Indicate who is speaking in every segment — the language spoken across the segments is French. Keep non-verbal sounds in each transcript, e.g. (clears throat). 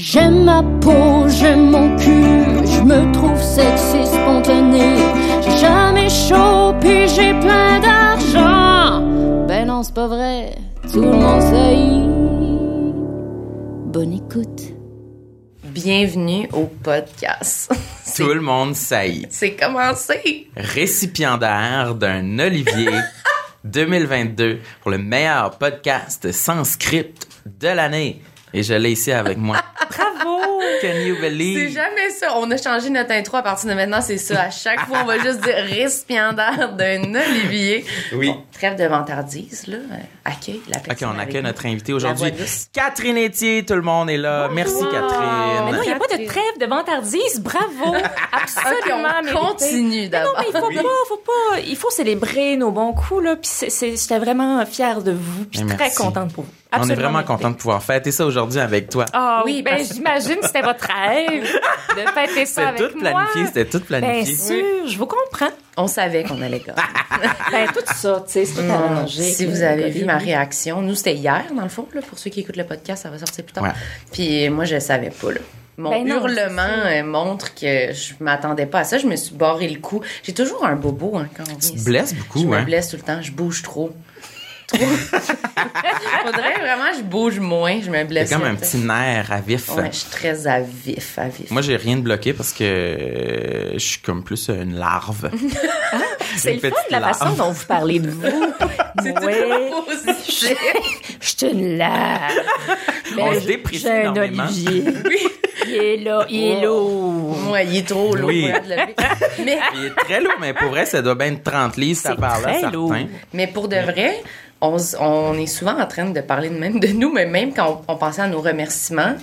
Speaker 1: J'aime ma peau, j'aime mon cul, je me trouve sexy spontané. J'ai jamais chaud, puis j'ai plein d'argent. Ben non, c'est pas vrai, tout le monde sait. Bonne écoute.
Speaker 2: Bienvenue au podcast. (laughs)
Speaker 3: Tout le monde saillit.
Speaker 2: C'est commencé.
Speaker 3: Récipiendaire d'un Olivier (laughs) 2022 pour le meilleur podcast sans script de l'année. Et je l'ai ici avec moi. (laughs)
Speaker 2: Bravo.
Speaker 3: Can you
Speaker 2: C'est
Speaker 3: believe?
Speaker 2: jamais ça. On a changé notre intro à partir de maintenant, c'est ça. À chaque fois, on va juste dire récipiendaire d'un Olivier.
Speaker 3: Oui.
Speaker 2: Bon, trêve de vantardise, là. Accueille la
Speaker 3: Ok,
Speaker 2: personne.
Speaker 3: on
Speaker 2: avec
Speaker 3: accueille notre invité
Speaker 2: La
Speaker 3: aujourd'hui. Catherine Etier, tout le monde est là. Merci Catherine.
Speaker 4: Mais non, il n'y a pas de trêve de vantardise. Bravo. (laughs) Absolument.
Speaker 2: Ok, on continue
Speaker 4: Mais non, mais il
Speaker 2: d'abord.
Speaker 4: faut pas, faut pas. Il faut célébrer nos bons coups, là. Puis c'est, c'est- j'étais vraiment fière de vous. Puis très
Speaker 3: merci.
Speaker 4: contente pour vous.
Speaker 3: On est vraiment
Speaker 4: mérité.
Speaker 3: content de pouvoir fêter ça aujourd'hui avec toi.
Speaker 4: Ah
Speaker 2: Oui,
Speaker 4: oui, ben j'imagine que c'était votre rêve de fêter ça
Speaker 3: C'était
Speaker 4: avec
Speaker 3: tout
Speaker 4: moi.
Speaker 3: planifié, c'était tout
Speaker 4: Bien
Speaker 3: planifié.
Speaker 4: sûr, je vous comprends.
Speaker 2: On savait qu'on allait gagner. (laughs)
Speaker 4: Ben tout ça, tu sais, c'est tout arrangé.
Speaker 2: Si vous avez vu ma réaction, nous c'était hier dans le fond là, pour ceux qui écoutent le podcast, ça va sortir plus tard.
Speaker 3: Ouais.
Speaker 2: Puis moi je savais pas là. Mon
Speaker 4: Ben non,
Speaker 2: hurlement euh, montre que je m'attendais pas à ça. Je me suis barré le cou. J'ai toujours un bobo hein, quand on vient
Speaker 3: Tu te blesses beaucoup,
Speaker 2: Je me
Speaker 3: hein?
Speaker 2: blesse tout le temps. Je bouge trop. Trop. Faudrait (laughs) vraiment que je bouge moins. Je me blesse.
Speaker 3: C'est comme un petit nerf à vif.
Speaker 2: Ouais, je suis très à vif, à vif.
Speaker 3: Moi, j'ai rien de bloqué parce que euh, je suis comme plus une larve. (laughs)
Speaker 4: C'est
Speaker 3: Une
Speaker 4: le fun
Speaker 3: petite
Speaker 4: la façon dont vous parlez de vous. (laughs)
Speaker 2: C'est toujours positif.
Speaker 4: Je suis une larve.
Speaker 3: On
Speaker 4: Mais
Speaker 3: se déprécie
Speaker 4: J'ai un
Speaker 3: énormément.
Speaker 4: Olivier. Il est là, il est lourd.
Speaker 2: Ouais, il est trop lourd
Speaker 3: Oui.
Speaker 2: Mais
Speaker 3: Il est très lourd, mais pour vrai, ça doit bien être 30 livres, ça
Speaker 4: C'est
Speaker 3: part là, certain.
Speaker 4: lourd.
Speaker 2: Mais pour de vrai, on, est souvent en train de parler de même de nous, mais même quand on, on pensait à nos remerciements,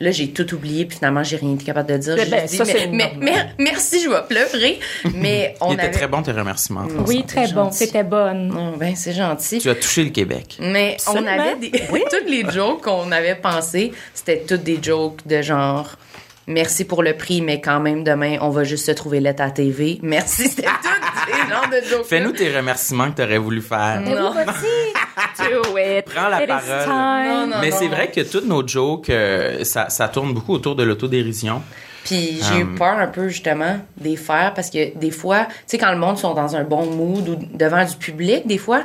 Speaker 2: là, j'ai tout oublié, puis finalement, j'ai rien été capable de dire.
Speaker 4: Ben, ben, ça,
Speaker 2: mais, mais- merci, je vais pleurer. Mais (laughs) on
Speaker 3: Il était
Speaker 2: avait...
Speaker 3: très bon, tes remerciements. François.
Speaker 4: Oui, très bon. C'était bonne.
Speaker 2: Oh, ben, c'est gentil.
Speaker 3: Tu as touché le Québec.
Speaker 2: Mais on avait des... (laughs) toutes les jokes qu'on avait pensées, c'était toutes des jokes de genre... Merci pour le prix, mais quand même, demain, on va juste se trouver lettre à TV. Merci, c'était (laughs)
Speaker 3: Fais-nous tes remerciements que tu aurais voulu faire.
Speaker 2: Non.
Speaker 4: Non. (laughs) Do it.
Speaker 3: Prends la
Speaker 4: It is
Speaker 3: parole.
Speaker 4: time.
Speaker 2: Non, non.
Speaker 3: Mais c'est vrai que toutes nos jokes, euh, ça, ça tourne beaucoup autour de l'autodérision.
Speaker 2: Puis j'ai eu
Speaker 3: Um,
Speaker 2: peur un peu justement des faire parce que des fois, tu sais, quand le monde sont dans un bon mood ou devant du public, des fois,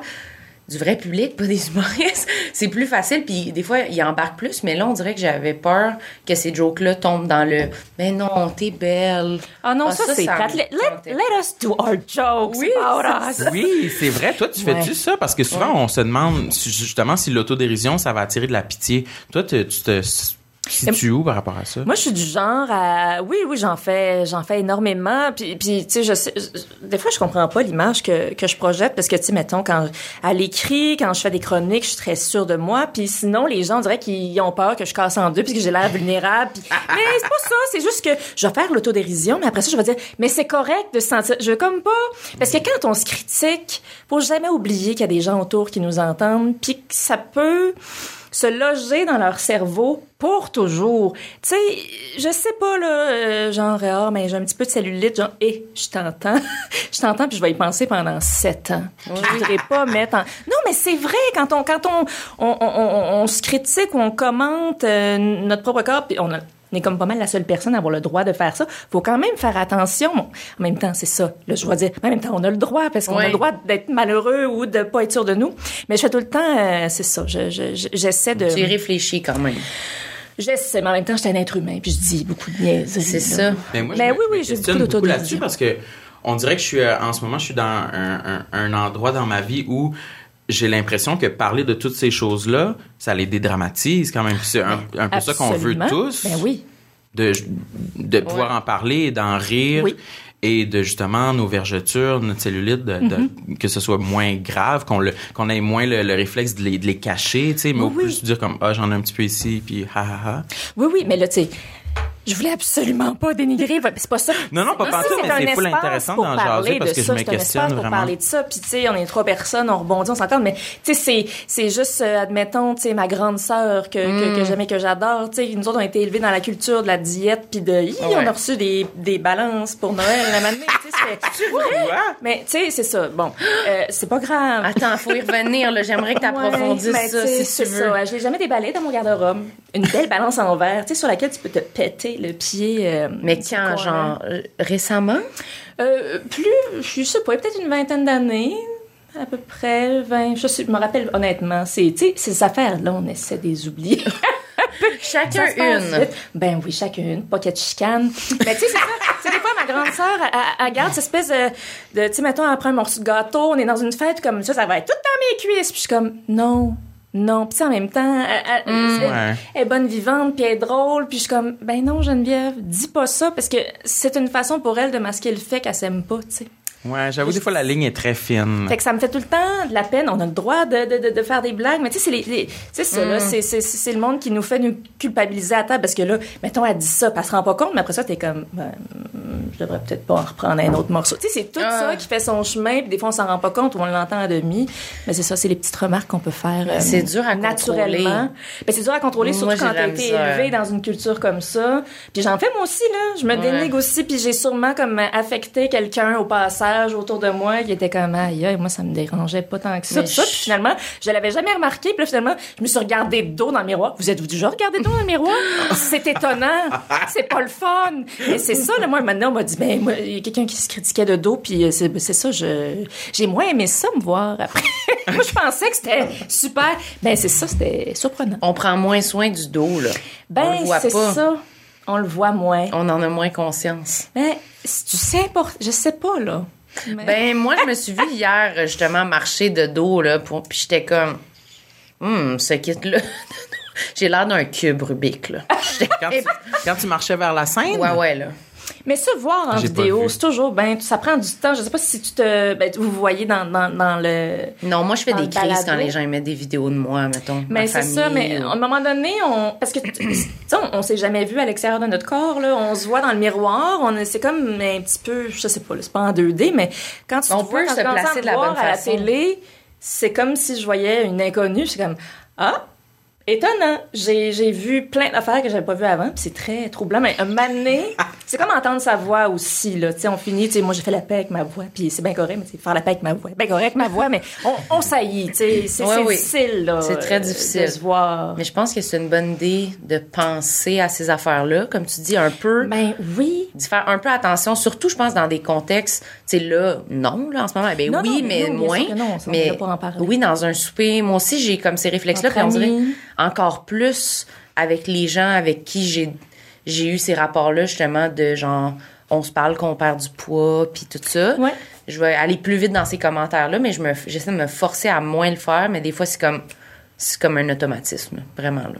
Speaker 2: du vrai public, pas des humoristes, (laughs) c'est plus facile. Puis des fois, ils embarquent plus. Mais là, on dirait que j'avais peur que ces jokes-là tombent dans le Mais non, t'es belle.
Speaker 4: Ah non,
Speaker 2: Ah,
Speaker 4: ça,
Speaker 2: ça,
Speaker 4: c'est plate. Let,
Speaker 2: tentait.
Speaker 4: let- let us do our jokes
Speaker 2: Oui,
Speaker 4: about
Speaker 2: c'est
Speaker 4: us.
Speaker 3: Oui, c'est vrai. Toi, tu fais-tu
Speaker 4: Ouais.
Speaker 3: ça? Parce que souvent, on se demande justement si l'autodérision, ça va attirer de la pitié. Toi, tu tu te situes où par rapport à ça?
Speaker 4: Moi, je suis du genre à... Oui, oui, j'en fais, j'en fais énormément. Puis, puis tu sais, je sais... je- Des fois, je comprends pas l'image que, que je projette parce que, tu sais, mettons, quand à l'écrit, quand je fais des chroniques, je suis très sûre de moi. Puis sinon, les gens, on dirait qu'ils ont peur que je casse en deux puis que j'ai l'air vulnérable. Puis- (laughs) mais c'est pas ça. C'est juste que je vais faire l'autodérision, mais après ça, je vais dire, mais c'est correct de se sentir... Je veux comme pas... Parce que quand on se critique, faut jamais oublier qu'il y a des gens autour qui nous entendent puis que ça peut se loger dans leur cerveau pour toujours. Tu sais, je sais pas, là, euh, genre, ah, mais j'ai un petit peu de cellulite, genre, hé, je t'entends, (laughs) je t'entends, puis je vais y penser pendant sept ans. Je voudrais pas mettre en... Non, mais c'est vrai, quand on, quand on, on, on, on- on se critique ou on commente euh, notre propre corps, puis on a- on est comme pas mal la seule personne à avoir le droit de faire ça. Faut quand même faire attention. Bon, en même temps, c'est ça. Là, je dois dire, en même temps, on a le droit parce qu'on a le droit d'être malheureux ou de pas être sûr de nous. Mais je fais tout le temps, euh, c'est ça. Je- je- je- J'essaie de.
Speaker 2: J'ai réfléchi quand même.
Speaker 4: J'essaie, mais en même temps, je suis un être humain, puis je dis beaucoup de niaiseries.
Speaker 2: C'est ça.
Speaker 3: Mais moi,
Speaker 4: Mais
Speaker 3: je me-
Speaker 4: oui,
Speaker 3: je
Speaker 4: oui, j'ai
Speaker 3: questionne
Speaker 4: beaucoup
Speaker 3: là-dessus parce que on dirait que je suis euh, en ce moment, je suis dans un, un- un endroit dans ma vie où j'ai l'impression que parler de toutes ces choses-là, ça les dédramatise quand même. C'est un, un peu ça qu'on veut tous,
Speaker 4: Ben oui.
Speaker 3: de, de pouvoir
Speaker 2: Ouais.
Speaker 3: en parler et d'en rire.
Speaker 4: Oui.
Speaker 3: Et de justement nos vergetures, notre cellulite, de, de-
Speaker 4: Mm-hmm.
Speaker 3: que ce soit moins grave, qu'on le, qu'on ait moins le, le réflexe de les, de les cacher, tu sais, mais au
Speaker 4: Oui,
Speaker 3: plus dire comme ah j'en ai un petit peu ici, puis ha ha ha.
Speaker 4: Oui, oui, mais là, tu sais, je voulais absolument pas dénigrer. C'est pas ça.
Speaker 3: Non, non, pas
Speaker 4: Ça,
Speaker 3: pantoute, mais c'est full intéressant d'en jaser parce
Speaker 4: de
Speaker 3: que je
Speaker 4: ça,
Speaker 3: me
Speaker 4: c'est un
Speaker 3: questionne
Speaker 4: espace pour
Speaker 3: vraiment.
Speaker 4: parler de ça. Puis, tu sais, on est trois personnes, on rebondit, on s'entend. Mais, tu sais, c'est, c'est juste, euh, admettons, tu sais, ma grande sœur que, que,
Speaker 3: Mm.
Speaker 4: que j'aime et que j'adore. Tu sais, nous autres, on a été élevés dans la culture de la diète puis de, hi,
Speaker 2: Ouais.
Speaker 4: on a reçu des, des balances pour Noël la matinée. Vrai? (laughs) Mais tu sais, c'est ça. Bon, euh, c'est pas grave.
Speaker 2: Attends, faut y revenir, là. J'aimerais que tu approfondisses
Speaker 4: Ouais,
Speaker 2: ça, si tu
Speaker 4: c'est
Speaker 2: veux.
Speaker 4: ça. Je l'ai jamais déballé dans mon garde-robe. Une belle balance en verre, tu sais, sur laquelle tu peux te péter le pied. euh,
Speaker 2: Mais quand, genre, euh, récemment?
Speaker 4: Euh, plus, je sais pas, peut-être une vingtaine d'années. À peu près 20, je, sais, je me rappelle honnêtement, c'est, tu sais, ces affaires-là, on essaie de les oublier. (laughs)
Speaker 2: Chacun une.
Speaker 4: Ben oui, chacune, pas qu'elle te chicane. Mais tu sais, c'est des fois, ma grande sœur, elle, garde cette espèce de, de tu sais, mettons, prend un morceau de gâteau, on est dans une fête comme ça, ça va être tout dans mes cuisses. Puis je suis comme, non, non. Puis en même temps, elle, elle-
Speaker 2: Mm.
Speaker 4: elle-
Speaker 3: Ouais.
Speaker 4: elle est bonne vivante, puis elle est drôle. Puis je suis comme, ben non, Geneviève, dis pas ça, parce que c'est une façon pour elle de masquer le fait qu'elle s'aime pas, tu sais.
Speaker 3: Ouais, j'avoue, des fois, la ligne est très fine.
Speaker 4: Fait que ça me fait tout le temps de la peine. On a le droit de, de, de, de faire des blagues, mais tu sais, c'est les, les- c'est ça,
Speaker 2: Mm.
Speaker 4: là. C'est, c'est, c'est le monde qui nous fait nous culpabiliser à table parce que là, mettons, elle dit ça, puis elle se rend pas compte, mais après ça, t'es comme, ben, je devrais peut-être pas en reprendre un autre morceau. Tu sais, c'est tout
Speaker 2: Ah.
Speaker 4: ça qui fait son chemin, puis des fois, on s'en rend pas compte ou on l'entend à demi. Mais c'est ça, c'est les petites remarques qu'on peut faire. euh,
Speaker 2: C'est dur à
Speaker 4: naturellement.
Speaker 2: contrôler.
Speaker 4: Ben, c'est dur à contrôler,
Speaker 2: Moi,
Speaker 4: surtout
Speaker 2: j'ai
Speaker 4: quand t'as été élevé dans une culture comme ça. Puis j'en fais moi aussi, là. Je me
Speaker 2: Ouais.
Speaker 4: dénigre aussi, puis j'ai sûrement comme affecté quelqu'un au passage autour de moi qui était comme, aïe, aïe, moi, ça me dérangeait pas tant que ça. Ça,
Speaker 2: je-
Speaker 4: puis finalement, je l'avais jamais remarqué. Puis là, finalement, je me suis regardé de dos dans le miroir. Vous êtes-vous déjà regardé de dos dans le miroir? C'est étonnant. C'est pas le fun. Mais c'est ça, là, moi, maintenant, on m'a dit, ben, moi, il y a quelqu'un qui se critiquait de dos, puis euh, c'est c'est ça, je, j'ai moins aimé ça, me voir après. (laughs) moi, je pensais que c'était super. Ben, c'est ça, c'était surprenant.
Speaker 2: On prend moins soin du dos, là. on
Speaker 4: Ben,
Speaker 2: le voit
Speaker 4: c'est
Speaker 2: pas.
Speaker 4: ça. On le voit moins.
Speaker 2: On en a moins conscience.
Speaker 4: Mais tu sais je sais pas là. Mais-
Speaker 2: Ben, moi, je me suis vue hier, justement, marcher de dos, là, pour... puis j'étais comme, hum, ce kit-là. (laughs) J'ai l'air d'un cube Rubik, là. J'étais-
Speaker 3: Quand tu, quand tu marchais vers la scène,
Speaker 2: Ouais, ouais, là.
Speaker 4: Mais ça, voir en vidéo, c'est toujours ben, ça prend du temps. Je sais pas si tu te, ben, vous voyez dans, dans, dans le.
Speaker 2: Non, moi, je fais des crises
Speaker 4: balado.
Speaker 2: quand les gens mettent des vidéos de moi, mettons.
Speaker 4: Mais
Speaker 2: ma
Speaker 4: c'est ça, mais
Speaker 2: ou-
Speaker 4: à un moment donné, on, parce que, (clears throat) tu sais, on, on s'est jamais vu à l'extérieur de notre corps, là. On se voit dans le miroir, on est- c'est comme un petit peu, je sais pas, c'est pas en 2D, mais quand tu
Speaker 2: On
Speaker 4: te vois,
Speaker 2: peut
Speaker 4: quand
Speaker 2: se placer
Speaker 4: à
Speaker 2: de la bonne
Speaker 4: à la
Speaker 2: façon.
Speaker 4: télé, c'est comme si je voyais une inconnue, suis comme, ah! Étonnant. J'ai, j'ai vu plein d'affaires que j'avais pas vues avant, puis c'est très troublant. Mais un mané, (laughs) c'est comme entendre sa voix aussi, là. Tu sais, on finit, tu sais, moi j'ai fait la paix avec ma voix, puis c'est bien correct, mais c'est faire la paix avec ma voix. Bien correct, ma voix, mais on, on saillit, tu sais. C'est,
Speaker 2: oui.
Speaker 4: difficile, là.
Speaker 2: C'est très
Speaker 4: euh,
Speaker 2: difficile.
Speaker 4: De se voir.
Speaker 2: Mais je pense que c'est une bonne idée de penser à ces affaires-là, comme tu dis, un peu.
Speaker 4: Ben oui.
Speaker 2: d'y faire un peu attention, surtout, je pense, dans des contextes, tu sais, là, non, là, en ce moment, ben
Speaker 4: Non,
Speaker 2: oui,
Speaker 4: non,
Speaker 2: mais
Speaker 4: non,
Speaker 2: moins.
Speaker 4: non, on
Speaker 2: mais
Speaker 4: en parler.
Speaker 2: oui, dans un souper, moi aussi, j'ai comme ces réflexes-là, puis on dirait encore plus avec les gens avec qui j'ai, j'ai eu ces rapports-là, justement, de genre, on se parle qu'on perd du poids, puis tout ça.
Speaker 4: Ouais.
Speaker 2: Je vais aller plus vite dans ces commentaires-là, mais je me, j'essaie de me forcer à moins le faire, mais des fois, c'est comme, c'est comme un automatisme, vraiment, là.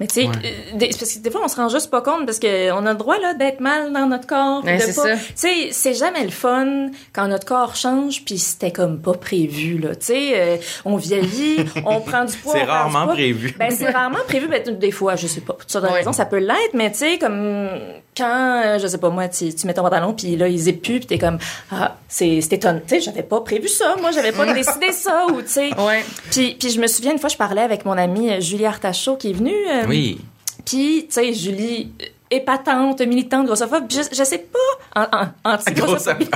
Speaker 4: Mais tu sais,
Speaker 3: Ouais.
Speaker 4: euh, des- parce que des fois on se rend juste pas compte parce que on a le droit là d'être mal dans notre corps.
Speaker 2: Ouais, c'est
Speaker 4: pas-
Speaker 2: ça.
Speaker 4: Tu sais, c'est jamais le fun quand notre corps change puis c'était comme pas prévu là. Tu sais, euh, on vieillit, on (laughs) prend du poids.
Speaker 3: C'est rarement prévu.
Speaker 4: Ben c'est rarement prévu. Ben des fois, je sais pas. Pour toutes sortes de
Speaker 2: Ouais.
Speaker 4: raisons, ça peut l'être, mais tu sais comme quand euh, je sais pas moi, tu, tu mets ton pantalon puis là il zip plus puis t'es comme ah c'est c'est étonnant. Tu sais, j'avais pas prévu ça. Moi, j'avais pas (laughs) décidé ça ou tu sais.
Speaker 2: Ouais.
Speaker 4: Puis, puis je me souviens une fois, je parlais avec mon amie euh, Julie Artachot qui est venue. euh,
Speaker 3: oui.
Speaker 4: puis, tu sais, Julie, euh, épatante, militante, grossophobe, je, je sais pas, en, en, anti-grossophobie.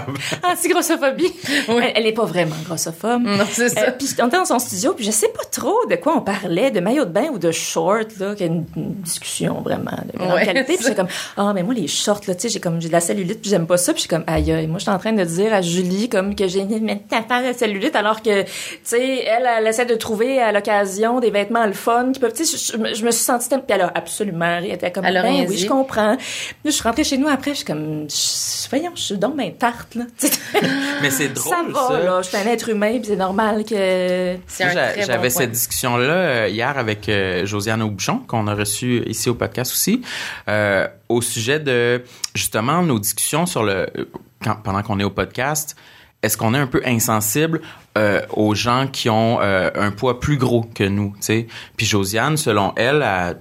Speaker 4: Anti-grossophobie. (laughs) Elle, elle est pas vraiment grossophobe.
Speaker 2: Non, c'est ça.
Speaker 4: Euh, puis on était dans son studio, puis je sais pas trop de quoi on parlait, de maillot de bain ou de short, là, qu'il y a une, une discussion vraiment de grande
Speaker 2: Ouais,
Speaker 4: qualité. Puis j'étais comme, ah, mais moi, les shorts, là, tu sais, j'ai comme, j'ai de la cellulite, puis j'aime pas ça. Puis je suis comme, aïe, aïe, moi, je suis en train de dire à Julie, comme, que j'ai une de cellulite, alors que, tu sais, elle, elle essaie de trouver à l'occasion des vêtements le fun qui peuvent, tu sais, je, je- je me suis sentie, tellement- puis elle a absolument elle était comme, ben oui, je comprends. Puis je suis rentrée chez nous après, je suis comme, je- voyons, je suis donc ben tarte, là. (laughs)
Speaker 3: Mais c'est drôle,
Speaker 4: ça va,
Speaker 3: ça.
Speaker 4: là, je suis un être humain, puis c'est normal que,
Speaker 2: bon
Speaker 3: J'avais cette discussion-là euh, hier avec euh, Josiane Aubuchon, qu'on a reçue ici au podcast aussi, euh, au sujet de justement nos discussions sur le quand, pendant qu'on est au podcast. Est-ce qu'on est un peu insensible euh, aux gens qui ont euh, un poids plus gros que nous, tu sais? Puis Josiane, selon elle, elle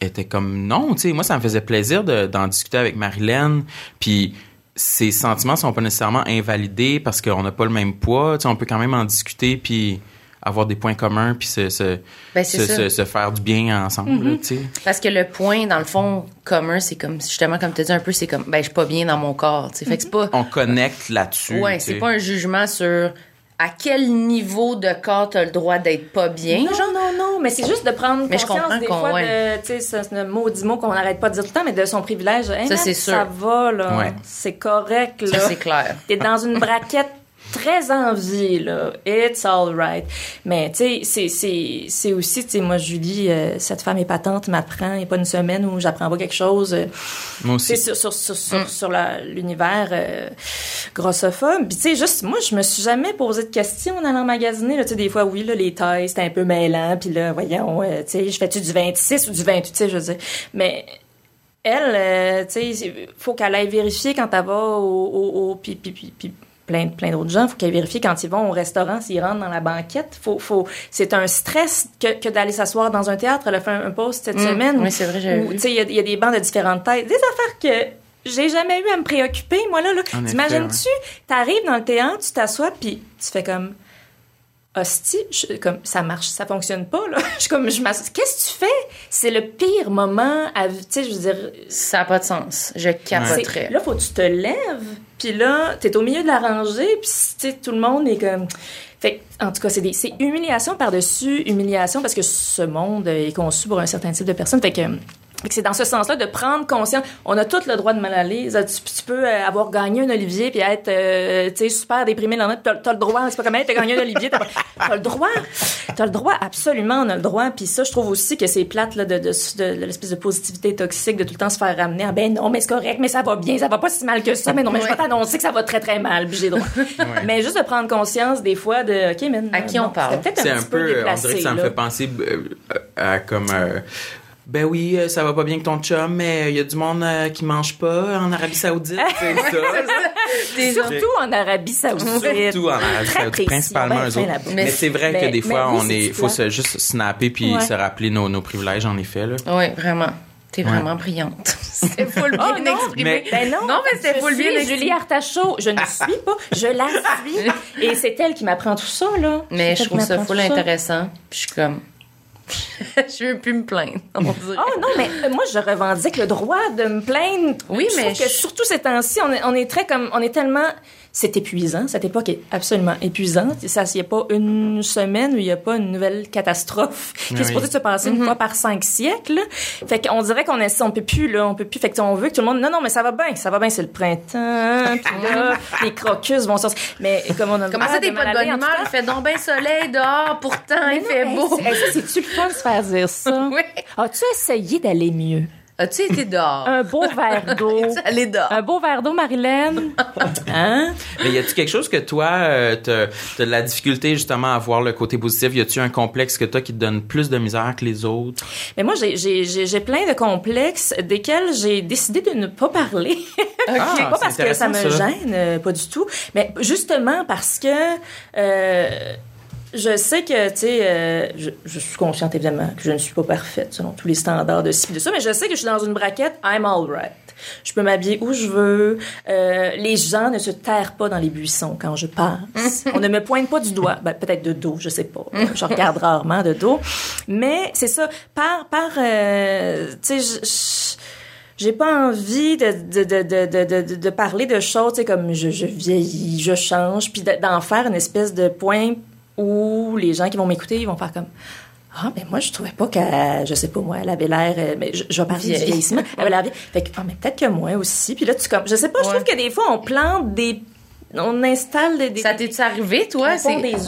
Speaker 3: était comme non, tu sais. Moi, ça me faisait plaisir de- d'en discuter avec Marilyn. Puis ses sentiments sont pas nécessairement invalidés parce qu'on n'a pas le même poids. Tu sais, on peut quand même en discuter puis avoir des points communs puis se, se,
Speaker 2: Ben,
Speaker 3: se,
Speaker 2: ça.
Speaker 3: se- se faire du bien ensemble, là, tu sais.
Speaker 2: Parce que le point, dans le fond, commun, c'est comme, justement, comme tu as dit un peu, c'est comme, ben, je suis pas bien dans mon corps, tu sais. Fait que c'est pas,
Speaker 3: On connecte là-dessus.
Speaker 2: ouais, c'est pas un jugement sur à quel niveau de corps t'as le droit d'être pas bien,
Speaker 4: Non,
Speaker 2: genre.
Speaker 4: non, non, mais c'est juste de prendre
Speaker 2: Mais je
Speaker 4: conscience
Speaker 2: comprends
Speaker 4: des fois
Speaker 2: ouais.
Speaker 4: de, tu sais, c'est un maudit mot qu'on n'arrête pas de dire tout le temps, mais de son privilège. Hey,
Speaker 2: Ça, c'est sûr.
Speaker 4: Ça va, là.
Speaker 3: Ouais.
Speaker 4: C'est correct,
Speaker 2: Ça,
Speaker 4: là.
Speaker 2: c'est clair.
Speaker 4: T'es dans une braquette très en vie, là. It's all right. Mais, tu sais, c'est, c'est, c'est aussi, tu sais, moi, Julie, euh, cette femme épatante m'apprend, il n'y a pas une semaine où j'apprends pas quelque chose. euh,
Speaker 3: Moi aussi.
Speaker 4: sur, sur, sur, sur, sur la- l'univers euh, grossophobe. Puis, tu sais, juste, moi, je me suis jamais posé de questions en allant magasiner. Là, tu sais, des fois, oui, là, les tailles, c'était un peu mêlant. Puis là, voyons, euh, tu sais, je fais-tu du 26 ou du 28, tu sais, je veux dire. Mais elle, euh, tu sais, faut qu'elle aille vérifier quand elle va au... au, au puis, puis, puis, puis plein, plein d'autres gens, faut qu'elle vérifie quand ils vont au restaurant, s'ils rentrent dans la banquette. Faut, faut, c'est un stress que, que d'aller s'asseoir dans un théâtre. Elle a fait un, un post cette
Speaker 2: Mm.
Speaker 4: semaine.
Speaker 2: Oui, c'est vrai, j'avais
Speaker 4: où,
Speaker 2: vu.
Speaker 4: Tu sais, il y a- il y, a des bancs de différentes tailles. Des affaires que j'ai jamais eu à me préoccuper, moi, là. là. T'imagines-tu, t'arrives dans le théâtre, tu t'assois, puis tu fais comme... Hostie, je- comme ça marche, ça fonctionne pas là. (laughs) Je suis comme je. Qu'est-ce que tu fais? C'est le pire moment à, tu sais, je veux dire,
Speaker 2: Ça n'a pas de sens. Je capoterais.
Speaker 4: Là, faut que tu te lèves, puis là, t'es au milieu de la rangée, puis tu sais, tout le monde est comme. Fait en tout cas, c'est des, c'est humiliation par-dessus humiliation parce que ce monde est conçu pour un certain type de personnes. Fait que. Que c'est dans ce sens-là de prendre conscience. On a tous le droit de mal aller. Tu, tu peux euh, avoir gagné un Olivier puis être, euh, tu sais, super déprimé le lendemain. T'as, t'as le droit. C'est pas comme, hey, t'as gagné un Olivier. T'as, pas- t'as le droit. T'as le droit. Absolument, on a le droit. Puis ça, je trouve aussi que c'est plate, là, de, de, de, de l'espèce de positivité toxique, de tout le temps se faire ramener en, ben non, mais c'est correct, mais ça va bien, ça va pas si mal que ça. Mais non, mais je vais
Speaker 2: Ouais.
Speaker 4: t'annoncer que ça va très, très mal. Puis j'ai le droit. (laughs) Mais juste de prendre conscience, des fois, de, OK, mais
Speaker 2: À qui on parle?
Speaker 4: C'était peut-être
Speaker 3: C'est
Speaker 4: un,
Speaker 3: un
Speaker 4: petit peu
Speaker 3: peu, on dirait que ça me fait penser euh, à comme. euh, ben oui, euh, ça va pas bien avec ton chum, mais il y a du monde euh, qui mange pas en Arabie Saoudite, (laughs) c'est ça.
Speaker 4: Surtout en Arabie Saoudite.
Speaker 3: Surtout en Arabie
Speaker 4: Très
Speaker 3: Saoudite,
Speaker 4: précis,
Speaker 3: principalement
Speaker 4: ben,
Speaker 3: eux autres. Mais,
Speaker 2: Mais-
Speaker 3: c'est vrai
Speaker 4: mais-
Speaker 3: que des
Speaker 4: mais
Speaker 3: fois,
Speaker 4: oui,
Speaker 3: on
Speaker 4: c'est
Speaker 3: est, faut se juste snapper puis
Speaker 4: Ouais.
Speaker 3: se rappeler nos, nos privilèges, en effet, là.
Speaker 2: Oui, vraiment. T'es vraiment brillante. (laughs) C'était full bien
Speaker 4: Oh, non.
Speaker 2: exprimé.
Speaker 3: Mais-
Speaker 4: Ben non,
Speaker 2: Non, mais c'était
Speaker 4: je
Speaker 2: full bien exprimé.
Speaker 4: Julie Artachot. Je ne suis pas, je la suis. (laughs) Et c'est elle qui m'apprend tout ça, là.
Speaker 2: Mais
Speaker 4: C'est
Speaker 2: je trouve ça full intéressant. Puis je suis comme. (laughs) je veux plus me plaindre, on.
Speaker 4: Oh non, mais euh, moi, je revendique le droit de me plaindre.
Speaker 2: Oui,
Speaker 4: je
Speaker 2: mais
Speaker 4: que
Speaker 2: je-
Speaker 4: surtout ces temps-ci, on est, on est très comme, on est tellement, c'est épuisant. Cette époque est absolument épuisante. Ça, il n'y a pas une semaine où il n'y a pas une nouvelle catastrophe (laughs) qui est
Speaker 3: Oui.
Speaker 4: supposée se passer
Speaker 2: Mm-hmm.
Speaker 4: une fois par cinq siècles. Fait qu'on dirait qu'on est, on peut plus, là, on peut plus. Fait que on veut que tout le monde, non, non, mais ça va bien, ça va bien, c'est le printemps. Puis là, (laughs) les crocus vont sortir. Mais comme on a
Speaker 2: Comment ça, t'es pas de bonne humeur? Il fait donc bien soleil dehors, pourtant, il fait beau.
Speaker 4: C'est-tu le fun de se faire dire ça? (laughs)
Speaker 2: Oui.
Speaker 4: As-tu essayé d'aller mieux?
Speaker 2: As-tu été dehors?
Speaker 4: Un beau verre (laughs) d'eau.
Speaker 2: Allé dehors?
Speaker 4: Un beau verre d'eau, Marilyn? (laughs) Hein?
Speaker 3: Mais y a-tu quelque chose que toi, euh, t'as de la difficulté justement à voir le côté positif? Y a-tu un complexe que toi qui te donne plus de misère que les autres?
Speaker 4: Mais moi, j'ai- j'ai j'ai- j'ai plein de complexes desquels j'ai décidé de ne pas parler. (laughs)
Speaker 3: Ah,
Speaker 4: pas parce que ça me
Speaker 3: ça.
Speaker 4: gêne, euh, pas du tout. Mais justement parce que euh, je sais que, tu sais, euh, je, je suis consciente évidemment que je ne suis pas parfaite selon tous les standards de ci de ça, mais je sais que je suis dans une braquette, I'm all right. Je peux m'habiller où je veux. Euh, les gens ne se terrent pas dans les buissons quand je passe. (laughs) On ne me pointe pas du doigt. Ben, peut-être de dos, je sais pas. Je regarde rarement de dos. Mais c'est ça. Par, par, euh, tu sais, j'ai pas envie de, de, de, de, de, parler de choses, tu sais, comme je, je vieillis, je change, puis de- d'en faire une espèce de point où les gens qui vont m'écouter, ils vont faire comme ah, mais moi, je trouvais pas qu'elle, je sais pas moi, elle avait l'air, euh, mais je, je vais parler du vieillissement. (laughs) Elle avait l'air vieille. Fait que, ah, mais peut-être que moi aussi. Puis là, tu comme, je sais pas, je trouve que des fois, on plante des, on installe des,
Speaker 2: Ça t'est-tu arrivé, toi?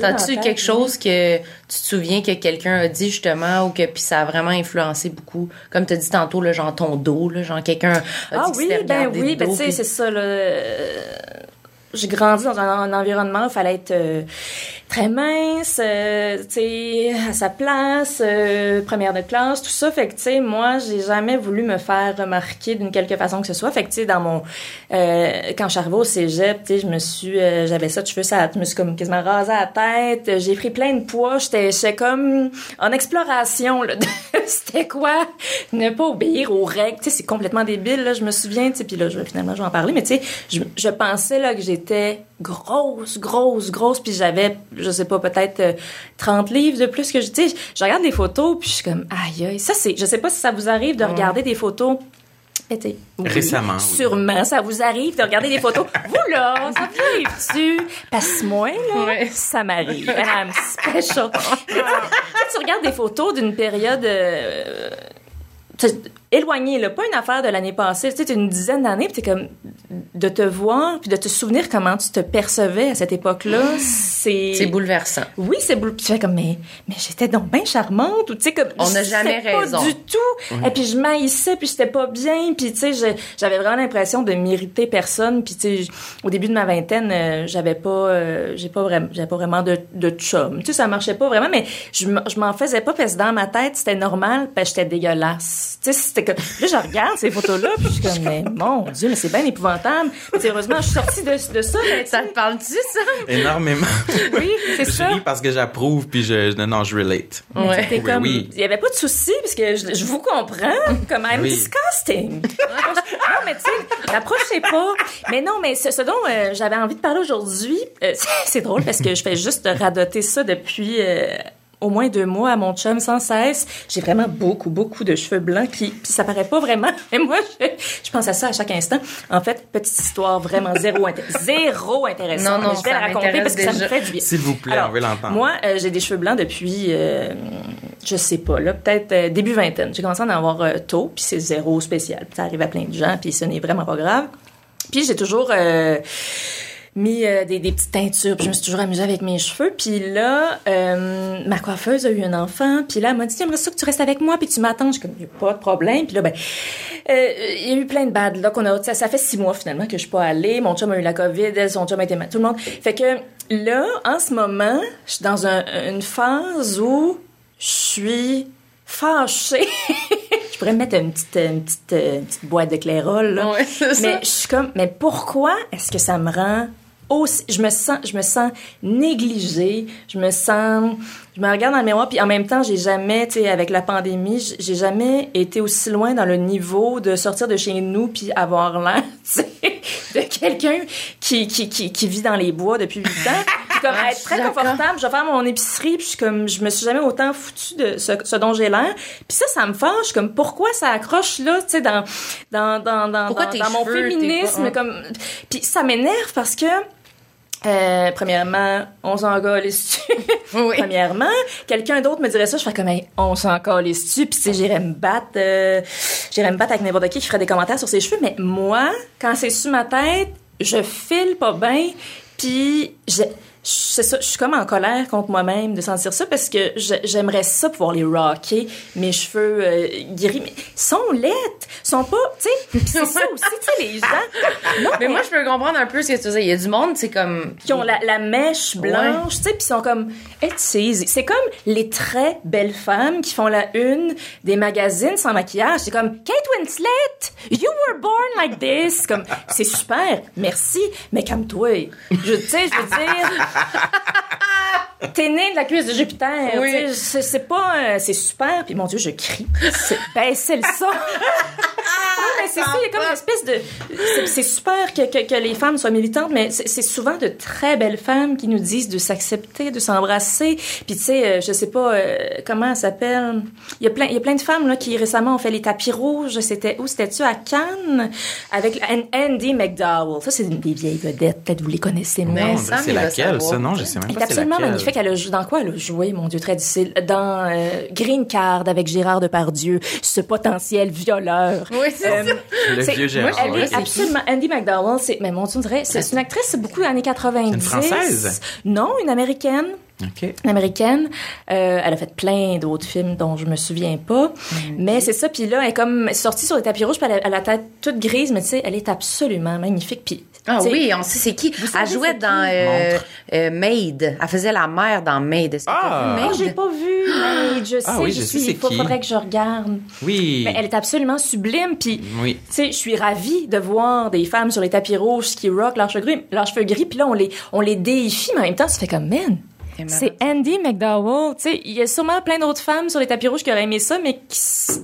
Speaker 2: T'as-tu quelque chose que tu te souviens que quelqu'un a dit justement ou que puis ça a vraiment influencé beaucoup? Comme tu as dit tantôt, là, genre ton dos, là, genre quelqu'un a
Speaker 4: Ah
Speaker 2: dit
Speaker 4: oui, ben oui, ben tu sais,
Speaker 2: puis-
Speaker 4: c'est ça, là. euh, J'ai grandi dans un, un environnement où il fallait être euh, très mince, euh, à sa place, euh, première de classe, tout ça. Fait que, tu sais, moi, j'ai jamais voulu me faire remarquer d'une quelque façon que ce soit. Fait que, tu sais, dans mon... euh, quand je suis au cégep, je me suis... euh, J'avais ça de cheveux, ça, je me suis comme quasiment rasé la tête. J'ai pris plein de poids. J'étais comme en exploration, là. (laughs) C'était quoi? Ne pas obéir aux règles. Tu c'est complètement débile, là. Je me souviens, tu sais, puis là, je, finalement, je vais en parler, mais tu sais, je pensais, là, que j'étais étaient grosses, grosses, grosses, puis j'avais, je sais pas, peut-être euh, 30 livres de plus que je, tu sais, je regarde des photos, puis je suis comme, aïe, aïe, ça c'est, je sais pas si ça vous arrive de regarder des photos. Été. Oui.
Speaker 3: Récemment, oui.
Speaker 4: Sûrement, ça vous arrive de regarder des photos. (laughs) vous là, ça vous arrive-tu? Parce que moi, là, ça m'arrive. I'm special. (laughs) tu tu regardes des photos d'une période euh, éloignée, là, pas une affaire de l'année passée, tu sais, t'es une dizaine d'années, puis t'es comme de te voir, puis de te souvenir comment tu te percevais à cette époque-là, c'est
Speaker 2: C'est bouleversant.
Speaker 4: oui, c'est boule. Puis tu fais comme, mais, mais j'étais donc bien charmante, ou tu sais, comme.
Speaker 2: On n'a jamais
Speaker 4: sais pas
Speaker 2: raison.
Speaker 4: du tout. Et puis je maïssais, puis j'étais pas bien, puis tu sais, j'avais vraiment l'impression de m'irriter personne, puis tu sais, au début de ma vingtaine, euh, j'avais pas, euh, j'ai pas vraiment, j'avais pas vraiment de, de chum. Tu sais, ça marchait pas vraiment, mais je je m'en faisais pas parce que dans ma tête, c'était normal, parce que j'étais dégueulasse. Tu sais, c'était comme, là, je regarde ces photos-là, puis je suis comme, mais mon Dieu, mais c'est bien épouvantable. Heureusement, je suis sortie de, de ça, mais
Speaker 2: Ça te parle-tu, ça?
Speaker 3: Énormément.
Speaker 4: oui, c'est
Speaker 3: je
Speaker 4: ça.
Speaker 3: ris parce que j'approuve, puis je, non, non, je relate.
Speaker 2: Ouais.
Speaker 3: Oui,
Speaker 4: comme,
Speaker 3: oui.
Speaker 4: il y avait pas de souci parce que je, je vous comprends, comme I'm
Speaker 3: Oui.
Speaker 4: disgusting. non, mais tu sais, n'approchez pas. Mais non, mais ce, ce dont euh, j'avais envie de parler aujourd'hui, euh, c'est- (laughs) c'est drôle parce que je fais juste radoter ça depuis euh, au moins deux mois à mon chum sans cesse. J'ai vraiment beaucoup, beaucoup de cheveux blancs qui, puis ça paraît pas vraiment. (laughs) Et moi, je, je pense à ça à chaque instant. En fait, petite histoire vraiment zéro, inté- zéro intéressante.
Speaker 2: Non, non,
Speaker 4: mais je vais la raconter parce que ça me fait du bien.
Speaker 3: S'il vous plaît,
Speaker 4: Alors,
Speaker 3: on veut l'entendre.
Speaker 4: Moi, euh, j'ai des cheveux blancs depuis, euh, je sais pas, là, peut-être euh, début vingtaine. J'ai commencé à en avoir euh, tôt, puis c'est zéro spécial. Ça arrive à plein de gens, puis ce n'est vraiment pas grave. Puis j'ai toujours euh, mis euh, des, des petites teintures, puis je me suis toujours amusée avec mes cheveux. Puis là, euh, ma coiffeuse a eu un enfant, puis là, elle m'a dit, j'aimerais ça que tu restes avec moi, puis tu m'attends. Je suis comme, y a pas de problème. Puis là, ben, euh, il y a eu plein de bad luck. On a, ça, ça fait six mois finalement que je suis pas allée. Mon chum a eu la COVID, son chum a été tout le monde. Fait que là, en ce moment, je suis dans un- une phase où je suis fâchée. (laughs) je pourrais me mettre une petite, une petite, une petite boîte de clairol, là.
Speaker 2: Ouais.
Speaker 4: Mais je suis comme, mais pourquoi est-ce que ça me rend aussi, je me sens, je me sens négligée, je me sens, je me regarde dans le miroir, puis en même temps, j'ai jamais, tu sais, avec la pandémie, j'ai jamais été aussi loin dans le niveau de sortir de chez nous puis avoir l'air, (laughs) tu sais, de quelqu'un qui, qui, qui, qui vit dans les bois depuis huit ans. Puis comme
Speaker 2: Ah,
Speaker 4: être très confortable, je vais faire mon épicerie, puis je suis comme, je me suis jamais autant foutue de ce, ce dont j'ai l'air. Puis ça, ça me fâche, comme pourquoi ça accroche là, tu sais, dans, dans, dans, dans,
Speaker 2: Pourquoi
Speaker 4: dans, mon
Speaker 2: cheveux,
Speaker 4: féminisme,
Speaker 2: pas- hein?
Speaker 4: comme, puis ça m'énerve parce que, euh, premièrement, on s'en calisse (laughs)
Speaker 2: Oui.
Speaker 4: Premièrement, quelqu'un d'autre me dirait ça, je ferais comme, Hey, on s'en calisse-tu, puis tu j'irais me battre, euh, j'irais me battre avec n'importe qui qui ferait des commentaires sur ses cheveux, mais moi, quand c'est sur ma tête, je file pas bien, puis je, c'est ça, je suis comme en colère contre moi-même de sentir ça parce que j'aimerais ça pouvoir les rocker, mes cheveux euh, gris, mais ils sont ils sont pas, tu sais, c'est ça aussi, tu sais, les gens. Non, (laughs)
Speaker 2: Mais moi, je peux comprendre un peu ce que tu disais. Il y a du monde, c'est comme.
Speaker 4: qui ont la, la mèche blanche, tu sais, puis ils sont comme it's easy. C'est comme les très belles femmes qui font la une des magazines sans maquillage. C'est comme Kate Winslet, you were born like this. Comme c'est super, merci, mais comme toi, je tu sais, je veux dire. (laughs) T'es né de la cuisse de Jupiter,
Speaker 2: Oui.
Speaker 4: c'est- pas, euh, c'est super. Puis mon Dieu, je crie. C'est- Ben c'est le son. (laughs) Mais c'est ça, il y a comme une espèce de. c'est- super que, que, que les femmes soient militantes, mais c'est souvent de très belles femmes qui nous disent de s'accepter, de s'embrasser. Puis tu sais, euh, je sais pas euh, comment elle s'appelle. Il y a plein, il y a plein de femmes là qui récemment ont fait les tapis rouges. C'était où C'était-tu? À Cannes? Avec An- Andy McDowell. Ça, c'est une des vieilles vedettes. Peut-être vous les connaissez moins.
Speaker 3: C'est laquelle, ça? Non, je sais même
Speaker 4: Elle est
Speaker 3: pas c'est
Speaker 4: absolument
Speaker 3: laquelle.
Speaker 4: magnifique. Elle a, jou- dans quoi elle a joué, mon Dieu, très difficile? Dans euh, Green Card avec Gérard Depardieu, ce potentiel violeur.
Speaker 2: Oui, c'est
Speaker 4: Euh,
Speaker 2: ça.
Speaker 3: Le
Speaker 4: c'est-
Speaker 3: vieux Gérard.
Speaker 4: Elle est absolument. Andy McDowell, c'est. Mais mon Dieu, on dirait. C'est une actrice, c'est beaucoup années 90.
Speaker 3: Une Française?
Speaker 4: Non, une américaine.
Speaker 3: OK.
Speaker 4: Une américaine. Euh, elle a fait plein d'autres films dont je me souviens pas. Mais c'est ça. Puis là, elle est comme sortie sur les tapis rouges, puis elle a, elle a la tête toute grise, mais tu sais, elle est absolument magnifique. Puis,
Speaker 2: Ah oui, on sait c'est qui.
Speaker 4: savez
Speaker 2: Elle jouait dans euh, euh, Maid. Elle faisait la mère dans Maid. Est-ce que
Speaker 3: Ah!
Speaker 4: Oh,
Speaker 2: Maid?
Speaker 4: j'ai pas vu, mais je (gasps) sais,
Speaker 3: Ah oui,
Speaker 4: je
Speaker 3: je sais
Speaker 4: suis. Il faudrait que je regarde.
Speaker 3: Oui.
Speaker 4: Mais elle est absolument sublime. Puis,
Speaker 3: Oui.
Speaker 4: tu sais, je suis ravie de voir des femmes sur les tapis rouges qui rock leurs cheveux gris, leurs cheveux gris. Puis là, on les, on les déifie, mais en même temps, ça fait comme, man, c'est Andy McDowell. Tu sais, il y a sûrement plein d'autres femmes sur les tapis rouges qui auraient aimé ça, mais qui, tu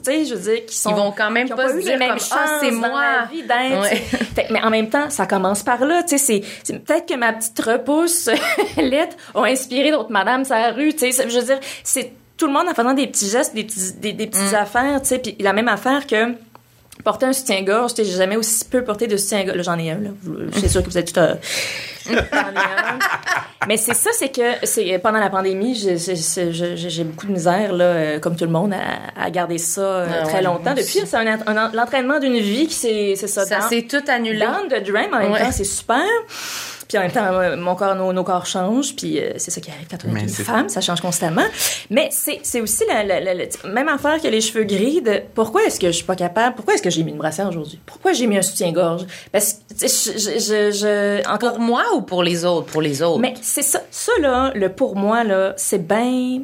Speaker 4: sais, je veux dire, qui sont.
Speaker 2: Ils vont quand même
Speaker 4: ont
Speaker 2: pas se dire comme, Ah, c'est moi.
Speaker 4: la vie
Speaker 2: Ouais. (laughs)
Speaker 4: Fait mais en même temps, ça commence par là. Tu sais, c'est, peut-être que ma petite repousse (laughs) lettre a inspiré d'autres madames sur la rue. Tu sais, C'est- je veux dire, c'est tout le monde en faisant des petits gestes, des, petits, des, des petites
Speaker 2: Mm.
Speaker 4: affaires. Tu sais, puis la même affaire que porter un soutien-gorge, j'ai jamais aussi peu porté de soutien-gorge. Là, j'en ai un, là. Je suis sûre que vous êtes tout à... (laughs) J'en ai un. Mais c'est ça, c'est que c'est pendant la pandémie, j'ai- beaucoup de misère, là, euh, comme tout le monde, à, à garder ça euh,
Speaker 2: Ah
Speaker 4: très
Speaker 2: ouais,
Speaker 4: longtemps. Depuis, c'est un, un- l'entraînement d'une vie qui c'est c'est ça.
Speaker 2: Ça s'est tout annulé.
Speaker 4: Down drain, mais en même
Speaker 2: Ouais.
Speaker 4: temps, c'est super. Puis en même temps, euh, mon corps, nos, nos corps changent, puis euh, c'est ça qui arrive quand on est
Speaker 3: Mais
Speaker 4: une femme, ça change constamment. Mais c'est c'est aussi la, la, la- la- même affaire que les cheveux gris de pourquoi est-ce que je suis pas capable, pourquoi est-ce que j'ai mis une brassière aujourd'hui, pourquoi j'ai mis un soutien-gorge, parce que tu sais, je, je, je, je- encore
Speaker 2: Pour moi ou pour les autres? Pour les autres.
Speaker 4: mais c'est ça, ça là, le pour moi là, c'est bien,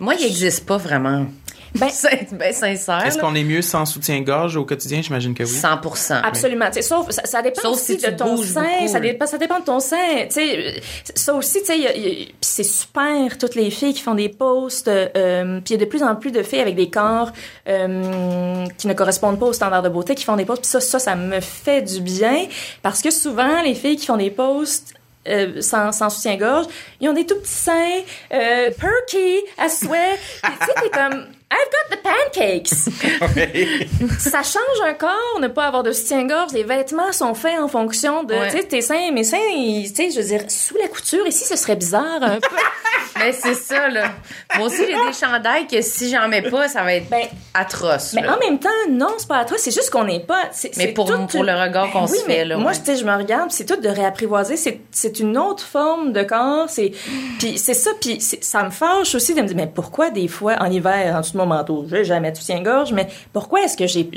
Speaker 2: Moi, il n'existe pas vraiment.
Speaker 4: Ben (laughs)
Speaker 2: C'est bien sincère.
Speaker 3: Est-ce qu'on est mieux sans soutien-gorge au quotidien? J'imagine que oui.
Speaker 2: 100
Speaker 4: Absolument. Tu sais, sauf, ça, ça dépend
Speaker 2: Sauf
Speaker 4: aussi
Speaker 2: si
Speaker 4: de ton sein.
Speaker 2: beaucoup,
Speaker 4: ça,
Speaker 2: là.
Speaker 4: dépend, ça dépend de ton sein. Tu sais, euh, ça aussi, tu sais, il y a- il y a- puis c'est super, toutes les filles qui font des posts. Euh, puis il y a de plus en plus de filles avec des corps euh, qui ne correspondent pas aux standards de beauté qui font des posts. Puis ça, ça, ça me fait du bien. Parce que souvent, les filles qui font des posts euh, sans, sans soutien-gorge, ils ont des tout petits seins, euh, perky, à souhait. Tu sais, t'es comme... I've got the pancakes. (laughs) ça change un corps, ne pas avoir de soutien-gorge. Les vêtements sont faits en fonction de,
Speaker 2: Ouais.
Speaker 4: tu sais, tes seins, mes seins, tu sais, je veux dire, sous la couture. Ici, ce serait bizarre un peu. (laughs)
Speaker 2: Mais c'est ça, là. Moi aussi, j'ai des chandails que si j'en mets pas, ça va être
Speaker 4: Ben,
Speaker 2: atroce.
Speaker 4: Mais
Speaker 2: là.
Speaker 4: en même temps, non, c'est pas toi. C'est juste qu'on n'est pas. c'est-
Speaker 2: Mais
Speaker 4: c'est
Speaker 2: pour-
Speaker 4: tout
Speaker 2: pour le regard qu'on
Speaker 4: oui,
Speaker 2: se
Speaker 4: mais
Speaker 2: fait, là,
Speaker 4: Moi,
Speaker 2: ouais.
Speaker 4: tu sais, je me regarde, c'est tout de réapprivoiser. C'est, c'est une autre forme de corps. C'est, puis c'est ça. Puis ça me fâche aussi de me dire, mais pourquoi des fois en hiver, en dessous manteau, je vais jamais de soutien-gorge, mais pourquoi est-ce que j'ai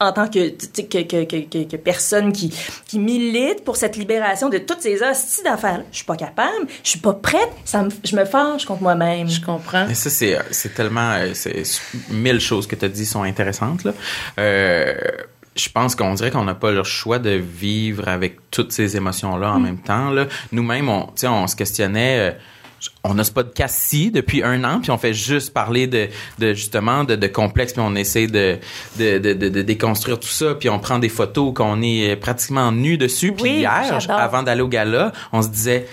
Speaker 4: en tant que, que, que, que, que, que personne qui, qui milite pour cette libération de toutes ces hosties d'affaires, je suis pas capable, je suis pas prête, ça me, je me fâche contre moi-même.
Speaker 2: Je comprends.
Speaker 3: Mais ça, c'est, c'est tellement... euh, C'est, mille choses que tu as dit sont intéressantes. Là. Euh, je pense qu'on dirait qu'on n'a pas le choix de vivre avec toutes ces émotions-là en même temps. Là. Nous-mêmes, on, on se questionnait... euh, on a ce podcast-ci depuis un an, puis on fait juste parler de, de justement de, de complexes, puis on essaie de, déconstruire tout ça, puis on prend des photos qu'on est pratiquement nus dessus. Puis
Speaker 4: Oui,
Speaker 3: hier, avant d'aller au gala, on se disait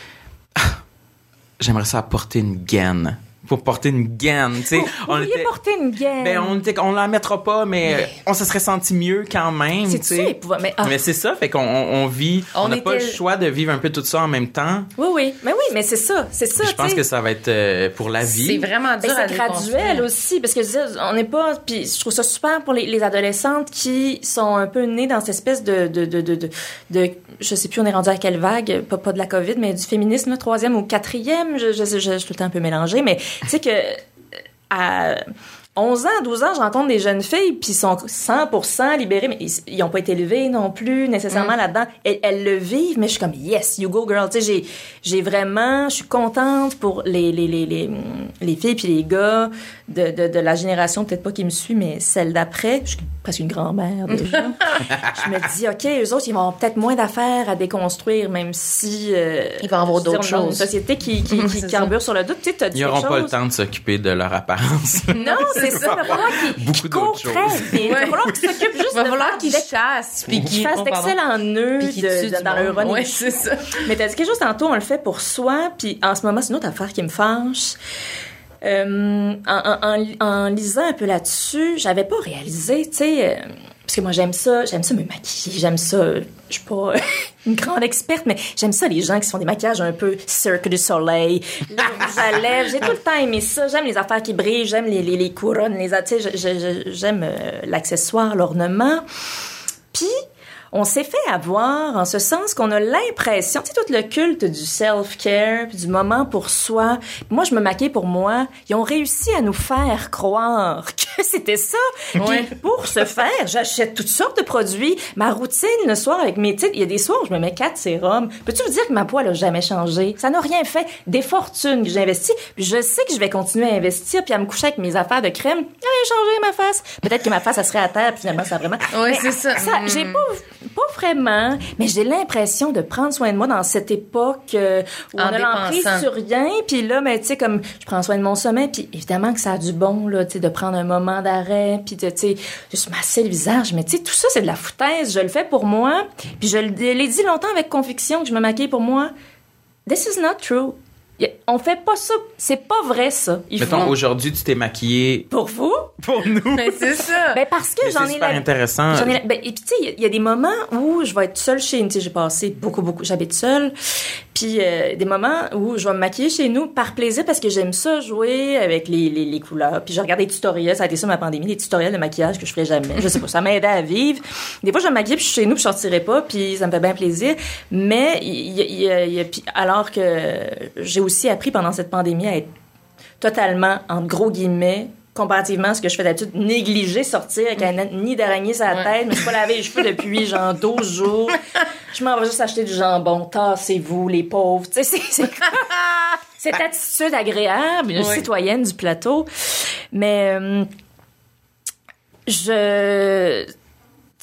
Speaker 3: (laughs) j'aimerais ça porter une gaine. Pour porter une gaine, tu sais. On était,
Speaker 4: porter une gaine.
Speaker 3: ben, on était, on la mettra pas, mais on se serait senti mieux quand même, tu sais.
Speaker 4: mais, ah.
Speaker 3: Mais c'est ça, fait qu'on on, on vit, on n'a pas le choix de vivre un peu tout ça en même temps.
Speaker 4: Oui, oui. Mais oui, mais c'est ça. C'est ça.
Speaker 3: Je pense que ça va être euh, pour la vie.
Speaker 2: C'est vraiment
Speaker 4: Ben,
Speaker 2: dur
Speaker 4: c'est graduel aussi, parce que je on n'est pas. Puis je trouve ça super pour les, les adolescentes qui sont un peu nées dans cette espèce de, de, de, de, de, de- je sais plus, on est rendu à quelle vague, pas, pas de la COVID, mais du féminisme, troisième ou quatrième, je, je, je, je, suis tout le temps un peu mélangée, mais tu sais que à 11 ans, 12 ans, je rencontre des jeunes filles puis ils sont 100% libérées, mais ils, ils ont pas été élevés non plus nécessairement là-dedans. Elles, elles le vivent, mais je suis comme yes, you go girl. Tu sais, j'ai vraiment, je suis contente pour les les les les, les filles puis les gars de, de, de la génération peut-être pas qui me suit, mais celle d'après. Je suis presque une grand-mère déjà. (laughs) je me dis ok, eux autres ils vont avoir peut-être moins d'affaires à déconstruire, même si euh,
Speaker 2: Ils vont avoir d'autres choses.
Speaker 4: Une société qui qui, qui (laughs)
Speaker 2: C'est ça.
Speaker 4: carbure sur le doute. Tu sais, dit
Speaker 3: Ils n'auront pas le temps de s'occuper de leur apparence.
Speaker 4: Non, c'est ça. Il va falloir courent
Speaker 3: choses.
Speaker 4: très vite. Il va falloir qu'ils s'occupent juste
Speaker 2: Il va
Speaker 4: de
Speaker 2: falloir
Speaker 4: d'ex-
Speaker 2: chassent. Puis
Speaker 4: qu'ils fassent
Speaker 2: oh,
Speaker 4: d'excellents nœuds dans running
Speaker 2: Ouais,
Speaker 4: shoe.
Speaker 2: c'est ça.
Speaker 4: Mais t'as dit quelque chose tantôt, on le fait pour soi, puis en ce moment, c'est une autre affaire qui me fâche. Euh, en, en- en- en lisant un peu là-dessus, j'avais pas réalisé, tu sais, euh, parce que moi j'aime ça, j'aime ça me maquiller, j'aime ça, euh, je suis pas (laughs) une grande experte, mais j'aime ça les gens qui font des maquillages un peu Cirque du Soleil, le rouge (laughs) à lèvres, j'ai tout le temps aimé ça, j'aime les affaires qui brillent, j'aime les, les, les couronnes, les, j'aime euh, l'accessoire, l'ornement. Puis, on s'est fait avoir en ce sens qu'on a l'impression, tu sais, tout le culte du self-care, puis du moment pour soi. Moi, je me maquille pour moi. Ils ont réussi à nous faire croire (laughs) que c'était ça.
Speaker 2: Ouais.
Speaker 4: Puis pour ce faire, j'achète toutes sortes de produits. Ma routine le soir avec mes titres, il y a des soirs où je me mets quatre sérums. Peux-tu me dire que ma elle a jamais changé? Ça n'a rien fait. Des fortunes que j'ai investies. Puis je sais que je vais continuer à investir puis à me coucher avec mes affaires de crème. Rien changé, ma face. Peut-être que ma face, ça serait à terre puis finalement, ça a vraiment... Mais
Speaker 2: c'est ça. Mm.
Speaker 4: J'ai pas, pas vraiment, mais j'ai l'impression de prendre soin de moi dans cette époque euh, où
Speaker 2: En
Speaker 4: on a l'emprise sur rien. Puis là, ben, tu sais, comme je prends soin de mon sommeil, puis évidemment que ça a du bon, là, tu sais, de prendre un moment d'arrêt, puis de, tu sais, juste masser le visage. Mais tu sais, tout ça, c'est de la foutaise. Je le fais pour moi. Puis je l'ai dit longtemps avec conviction que je me maquille pour moi. This is not true. On fait pas ça. C'est pas vrai, ça. Il
Speaker 3: Mettons,
Speaker 4: faut...
Speaker 3: aujourd'hui, tu t'es maquillée
Speaker 4: Pour vous?
Speaker 3: pour nous.
Speaker 2: Mais c'est ça.
Speaker 4: Ben, parce que j'en
Speaker 3: c'est
Speaker 4: ai
Speaker 3: super
Speaker 4: la-
Speaker 3: intéressant.
Speaker 4: J'en ai la- ben, et puis, tu sais, il y a- il y, a des moments où je vais être seule chez nous. Tu sais, j'ai passé beaucoup, beaucoup. J'habite seule. Puis, euh, des moments où je vais me maquiller chez nous par plaisir parce que j'aime ça jouer avec les, les, couleurs. Puis, je regarde des tutoriels. Ça a été ça ma pandémie, des tutoriels de maquillage que je ferais jamais. Je sais pas. Ça m'aidait à vivre. Des fois, je me maquille puis je suis chez nous puis je sortirai pas. Puis, ça me fait bien plaisir. Mais, y alors que j'ai aussi appris pendant cette pandémie à être totalement, entre gros guillemets, comparativement à ce que je fais d'habitude, négliger sortir avec un nid d'araignée sur la
Speaker 2: Ouais.
Speaker 4: tête, mais je suis pas lavé les cheveux depuis genre 12 jours. (laughs) Je m'en vais juste acheter du jambon. Tassez-vous, les pauvres. Tu sais, c'est- (laughs) cette attitude agréable, une citoyenne du plateau. Mais euh, je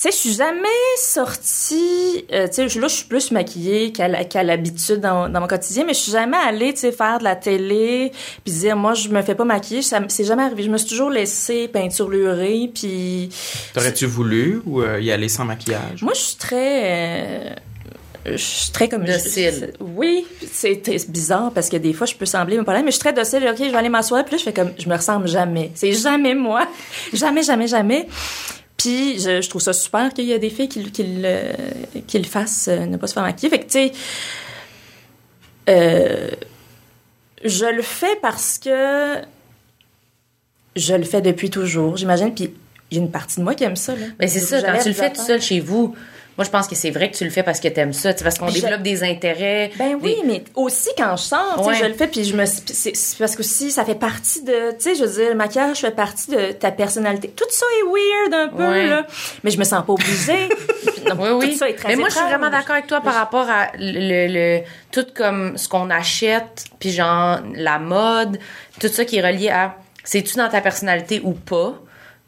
Speaker 4: sais, je suis jamais sortie. euh, tu sais, là, je suis plus maquillée qu'à la- qu'à l'habitude dans, dans mon quotidien, mais je suis jamais allée, tu sais, faire de la télé, puis dire, moi, je me fais pas maquiller. Ça, c'est jamais arrivé. Je me suis toujours laissée peinturlurée, puis
Speaker 3: T'aurais-tu voulu ou euh, y aller sans maquillage?
Speaker 4: moi, je suis très. euh, je suis très comme
Speaker 2: Docile.
Speaker 4: je- oui, c'est c'est bizarre parce que des fois je peux sembler me parler, mais je suis très docile. Ok, je vais aller m'asseoir, puis là je fais comme je me ressemble jamais. C'est jamais moi, (laughs) jamais, jamais, jamais. Puis je, je trouve ça super qu'il y a des filles qui, qui, le, qui le fassent, euh, ne pas se faire maquiller. Fait que tu sais, euh, je le fais parce que je le fais depuis toujours, j'imagine. Puis il y a une partie de moi qui aime ça. Là.
Speaker 2: Mais c'est ça, quand tu le fais tout seul chez vous, moi, je pense que c'est vrai que tu le fais parce que t'aimes ça, parce qu'on
Speaker 4: Je-
Speaker 2: développe des intérêts.
Speaker 4: Ben oui,
Speaker 2: des-
Speaker 4: mais aussi quand je sors,
Speaker 2: Ouais.
Speaker 4: je le fais puis je me c'est parce que si ça fait partie de tu sais je veux dire le maquillage fait partie de ta personnalité. Tout ça est weird un peu
Speaker 2: Ouais.
Speaker 4: là, mais je me sens pas obligée. (laughs) Non,
Speaker 2: Oui, oui.
Speaker 4: Tout ça est très
Speaker 2: Mais moi, je suis vraiment d'accord avec toi par rapport à le, le- tout comme ce qu'on achète, puis genre la mode, tout ça qui est relié à c'est-tu dans ta personnalité ou pas?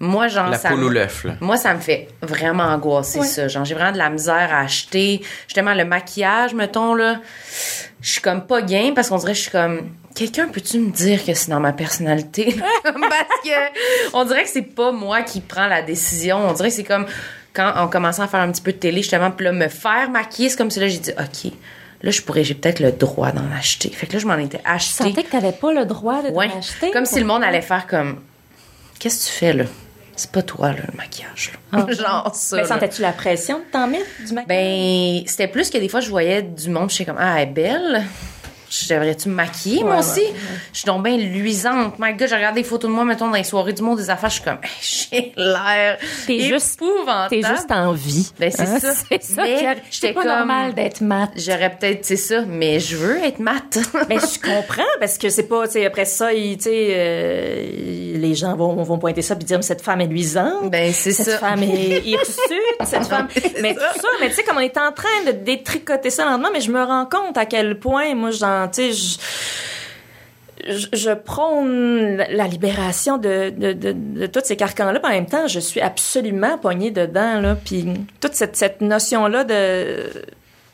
Speaker 2: Moi, genre,
Speaker 3: La
Speaker 2: ça
Speaker 3: poule
Speaker 2: me-
Speaker 3: ou l'œuf, là.
Speaker 2: Moi, ça me fait vraiment angoisser
Speaker 4: Ouais.
Speaker 2: ça. Genre, j'ai vraiment de la misère à acheter. Justement, le maquillage, mettons, là, je suis comme pas game parce qu'on dirait que je suis comme... Quelqu'un peut-tu me dire que c'est dans ma personnalité? (laughs) parce que on dirait que c'est pas moi qui prends la décision. On dirait que c'est comme quand on commençait à faire un petit peu de télé, justement, puis là, me faire maquiller, c'est comme si là, j'ai dit, OK, là, je pourrais, j'ai peut-être le droit d'en acheter. Fait que là, je m'en étais
Speaker 4: Je
Speaker 2: acheté.
Speaker 4: sentais que t'avais pas le droit de
Speaker 2: Ouais.
Speaker 4: acheter?
Speaker 2: Comme si le monde allait faire comme, qu'est-ce que tu fais, là? C'est pas toi, là, le maquillage, là. (laughs) Genre ça.
Speaker 4: Mais
Speaker 2: là.
Speaker 4: sentais-tu la pression de t'en mettre du maquillage?
Speaker 2: Ben, c'était plus que des fois, je voyais du monde, je suis comme, ah, elle est belle. Je devrais-tu me maquiller, moi aussi?
Speaker 4: ouais,
Speaker 2: Je suis donc bien luisante. My God, je regarde des photos de moi, mettons, dans les soirées du monde des affaires, je suis comme, (laughs) j'ai l'air
Speaker 4: T'es juste-
Speaker 2: épouvantable.
Speaker 4: T'es juste en vie.
Speaker 2: Ben, c'est
Speaker 4: Hein?
Speaker 2: ça. (laughs)
Speaker 4: C'est ça. C'est pas
Speaker 2: comme-
Speaker 4: normal d'être mat.
Speaker 2: J'aurais peut-être, c'est ça, mais je veux être mat. (laughs)
Speaker 4: Mais je comprends parce que c'est pas, tu sais, après ça, tu sais, euh, les gens vont, vont pointer ça puis dire, mais cette femme est luisante.
Speaker 2: ben, c'est
Speaker 4: cette
Speaker 2: ça.
Speaker 4: femme est hirsute, cette femme. Mais tout ça, mais tu sais, comme on est en train de détricoter ça lentement, mais je me rends compte à quel point, moi, je- je, prône la libération de, de, de, de tous ces carcans-là, en même temps, je suis absolument poignée dedans, là, puis toute cette, cette notion-là de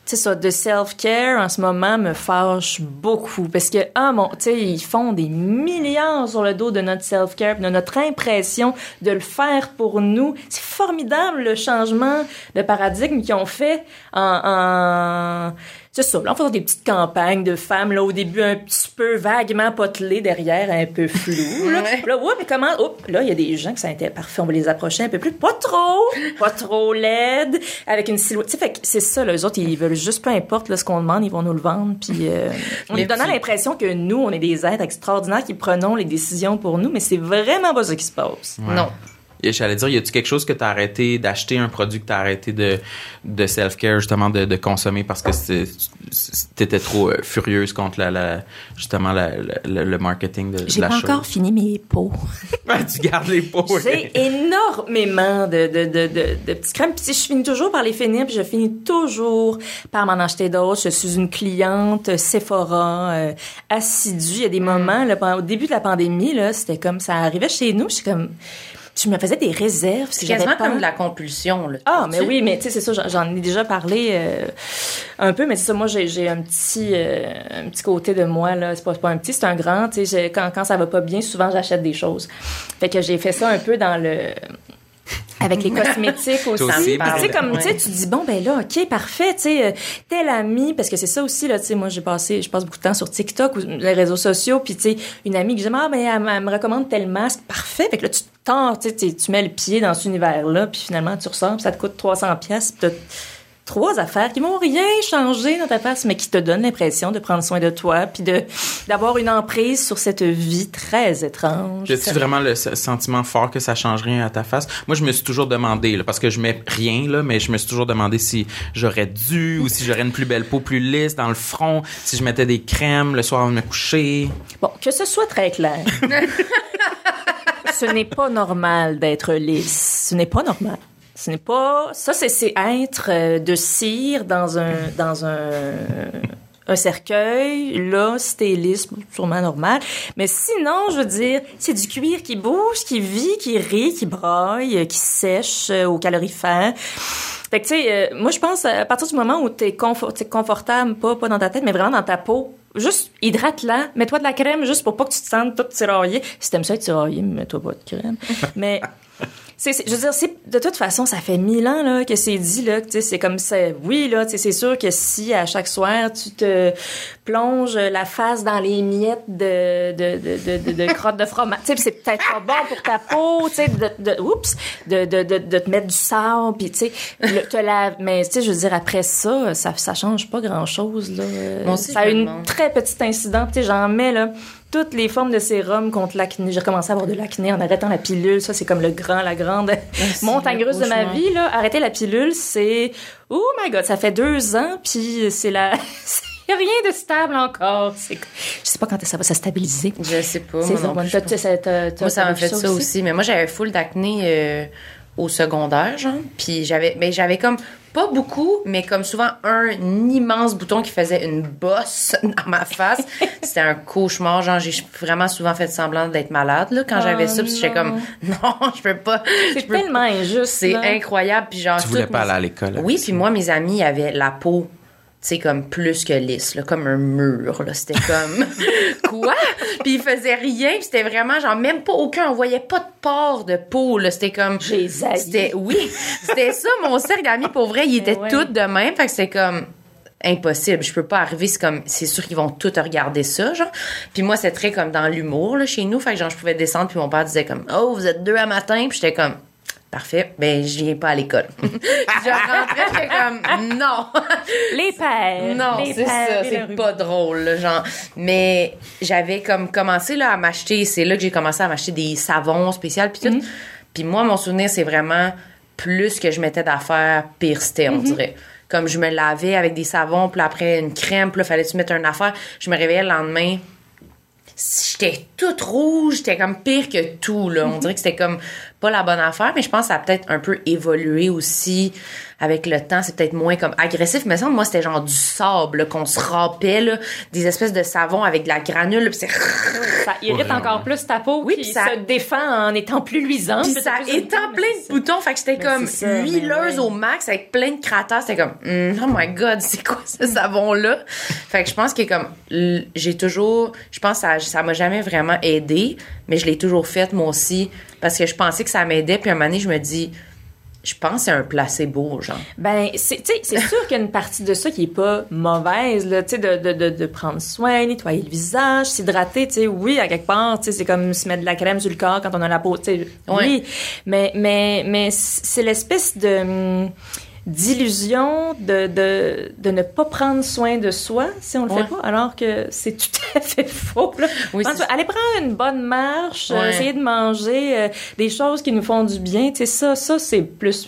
Speaker 4: ça de self-care en ce moment me fâche beaucoup. Parce que ah mon tu ils font des milliards sur le dos de notre self-care de notre impression de le faire pour nous. C'est formidable le changement de paradigme qu'ils ont fait en c'est ça, là, en faisant des petites campagnes de femmes, là, au début, un petit peu vaguement potelées, derrière, un peu flou, là. (laughs)
Speaker 2: Ouais.
Speaker 4: Là, oups, comment, oups, là, il y a des gens qui sont inté- parfait, on va les approcher un peu plus, pas trop, pas trop laide, avec une silhouette. Tu sais, fait que c'est ça, là, les autres, ils veulent juste, peu importe, là, ce qu'on demande, ils vont nous le vendre, puis euh, (laughs) on
Speaker 2: Les
Speaker 4: lui donnant l'impression que nous, on est des êtres extraordinaires qui prenons les décisions pour nous, mais c'est vraiment pas ça qui se passe.
Speaker 3: Ouais.
Speaker 2: Non.
Speaker 3: J'allais dire, y a-tu quelque chose que t'as arrêté d'acheter, un produit que t'as arrêté de, de self-care, justement, de, de consommer parce que t'étais trop euh, furieuse contre la, la justement, la, la- le marketing de, de
Speaker 4: J'ai
Speaker 3: la
Speaker 4: pas
Speaker 3: chose?
Speaker 4: encore fini mes pots. (laughs)
Speaker 3: tu gardes les pots.
Speaker 4: J'ai énormément de, de, de, de, petites crèmes. Puis je finis toujours par les finir, puis je finis toujours par m'en acheter d'autres. Je suis une cliente Sephora euh, assidue. Il y a des moments, là, au début de la pandémie, là, c'était comme ça arrivait chez nous. Je suis comme, je me faisais des réserves.
Speaker 2: C'est quasiment comme de la compulsion, là.
Speaker 4: ah, mais
Speaker 2: Tu-
Speaker 4: oui, mais tu sais, c'est ça, j'en- ai déjà parlé euh, un peu, mais c'est ça, moi, j'ai un petit euh, un petit côté de moi, là, c'est pas, un petit, c'est un grand, tu sais, quand, quand ça va pas bien, souvent, j'achète des choses. Fait que j'ai fait ça un peu dans le... Avec les (laughs) cosmétiques aussi.
Speaker 3: Aussi,
Speaker 4: Puis, tu sais, comme, tu sais,
Speaker 2: ouais.
Speaker 4: tu te dis, bon, ben là, OK, parfait, tu sais, euh, tel ami, parce que c'est ça aussi, là, tu sais, moi, j'ai passé, je passe beaucoup de temps sur TikTok ou les réseaux sociaux, puis, tu sais, une amie que j'aime, ah, ben, elle, me- elle me recommande tel masque, parfait, fait que là, tu tends, tu sais, tu- mets le pied dans cet univers-là, puis finalement, tu ressors, puis ça te coûte 300 pièces, puis t'as trois affaires qui vont rien changer dans ta face, mais qui te donnent l'impression de prendre soin de toi, puis de d'avoir une emprise sur cette vie très étrange.
Speaker 3: As-tu vraiment le sentiment fort que ça change rien à ta face? Moi, je me suis toujours demandé, là, parce que je mets rien, là, mais je me suis toujours demandé si j'aurais dû ou si j'aurais une plus belle peau plus lisse dans le front, si je mettais des crèmes le soir avant de me coucher.
Speaker 4: Bon, que ce soit très clair. (laughs) ce n'est pas normal d'être lisse. Ce n'est pas normal. Ce n'est pas. Ça, c'est être euh, de cire dans un dans un un cercueil. Là, si t'es lisse, sûrement normal. Mais sinon, je veux dire, c'est du cuir qui bouge, qui vit, qui rit, qui braille, euh, qui sèche euh, au calorifère. Fait que, tu sais, euh, moi, je pense, à partir du moment où t'es confort, t'es confortable, pas, pas dans ta tête, mais vraiment dans ta peau, juste hydrate-la, mets-toi de la crème juste pour pas que tu te sentes toute tiraillée. Si t'aimes ça être tiraillé, mets-toi pas de crème. (laughs) mais, c'est, je veux dire, c'est, de toute façon, ça fait mille ans, là, que c'est dit, là, que, tu sais, c'est comme ça. Oui, là, tu sais, c'est sûr que si, à chaque soir, tu te plonges la face dans les miettes de, de, de, de, de, de crotte de fromage, tu sais, puis c'est peut-être pas bon pour ta peau, tu sais, de, de, oups, de, de, de, de te mettre du sable, puis tu sais, laver. Mais, tu sais, je veux dire, après ça, ça, ça change pas grand-chose, là. Ça a une
Speaker 2: demande.
Speaker 4: très petit incident, tu sais, j'en mets, là, toutes les formes de sérum contre l'acné. J'ai recommencé à avoir de l'acné en arrêtant la pilule. Ça, c'est comme le grand, la grande (laughs) montagne russe de ma vie, là. Arrêter la pilule, c'est, oh my god, ça fait deux ans, puis c'est la, (laughs) y a rien de stable encore. Je sais pas quand ça va se stabiliser.
Speaker 2: Je sais pas. Moi ça m'a fait ça aussi. Mais moi, j'avais full d'acné euh, au secondaire, genre. Puis j'avais, mais j'avais comme pas beaucoup, mais comme souvent un immense bouton qui faisait une bosse (laughs) dans ma face. C'était un cauchemar. Genre, j'ai vraiment souvent fait semblant d'être malade là quand
Speaker 4: Oh
Speaker 2: j'avais ça. Puis j'étais comme non, (laughs) je peux pas.
Speaker 4: C'est tellement injuste.
Speaker 2: C'est incroyable. Puis genre,
Speaker 3: Tu voulais pas
Speaker 2: mes-
Speaker 3: aller à l'école.
Speaker 2: Oui,
Speaker 3: ça.
Speaker 2: puis moi, mes amis avaient la peau, sais, comme plus que lisse, là, comme un mur, là. C'était comme, (laughs) quoi? Puis ils faisaient rien, puis c'était vraiment, genre, même pas aucun, on voyait pas de pores de peau, là. C'était comme...
Speaker 4: J'ai.
Speaker 2: C'était, oui, c'était ça, mon cercle d'amis, pour vrai, ils étaient
Speaker 4: ouais.
Speaker 2: tous de même, fait que c'était comme impossible, je peux pas arriver, c'est comme c'est sûr qu'ils vont tous regarder ça genre. Puis moi c'est très comme dans l'humour là chez nous, fait que genre je pouvais descendre puis mon père disait comme "Oh, vous êtes deux à matin." Puis j'étais comme Parfait, ben je viens pas à l'école. (laughs) Je rentrais, j'étais comme non.
Speaker 4: Les pères.
Speaker 2: Non, c'est ça, c'est pas drôle, là, genre. Mais j'avais comme commencé là à m'acheter, c'est là que j'ai commencé à m'acheter des savons spéciaux puis tout. Puis moi mon souvenir c'est vraiment plus que je mettais d'affaires, pire c'était, on dirait. Comme je me lavais avec des savons, puis après une crème, puis là fallait tu mettre une affaire, je me réveillais le lendemain j'étais toute rouge, j'étais comme pire que tout là. On dirait que c'était comme pas la bonne affaire, mais je pense que ça a peut-être un peu évolué aussi avec le temps. C'est peut-être moins comme agressif, mais ça, moi c'était genre du sable qu'on se râpait là, des espèces de savon avec de la granule, là, puis c'est
Speaker 4: Ça irrite encore plus ta peau
Speaker 2: Oui,
Speaker 4: qui
Speaker 2: ça-
Speaker 4: se défend en étant plus luisante.
Speaker 2: puis ça étend plein de boutons, fait que j'étais
Speaker 4: Mais
Speaker 2: comme
Speaker 4: ça,
Speaker 2: huileuse
Speaker 4: ouais.
Speaker 2: au max avec plein de cratères, c'était comme Hum, oh my god, c'est quoi ce savon là (laughs) Fait que je pense que comme j'ai toujours je pense que ça ça m'a jamais vraiment aidé, mais je l'ai toujours fait moi aussi parce que je pensais que ça m'aidait puis un moment donné je me dis je pense que c'est un placebo genre.
Speaker 4: Ben, c'est, sûr (laughs) qu'il y a une partie de ça qui est pas mauvaise, là, tu sais, de, de, de, de prendre soin, nettoyer le visage, s'hydrater, tu sais, oui, à quelque part, tu sais, c'est comme se mettre de la crème sur le corps quand on a la peau, tu sais,
Speaker 2: Ouais.
Speaker 4: oui, mais, mais, mais c'est l'espèce de, hum, d'illusion de, de, de ne pas prendre soin de soi si on le
Speaker 2: Ouais.
Speaker 4: fait pas, alors que c'est tout à fait (laughs) faux. Là.
Speaker 2: Oui,
Speaker 4: Pense- allez prendre une bonne marche, euh,
Speaker 2: Ouais.
Speaker 4: essayer de manger euh, des choses qui nous font du bien. Tu sais, ça, ça c'est plus,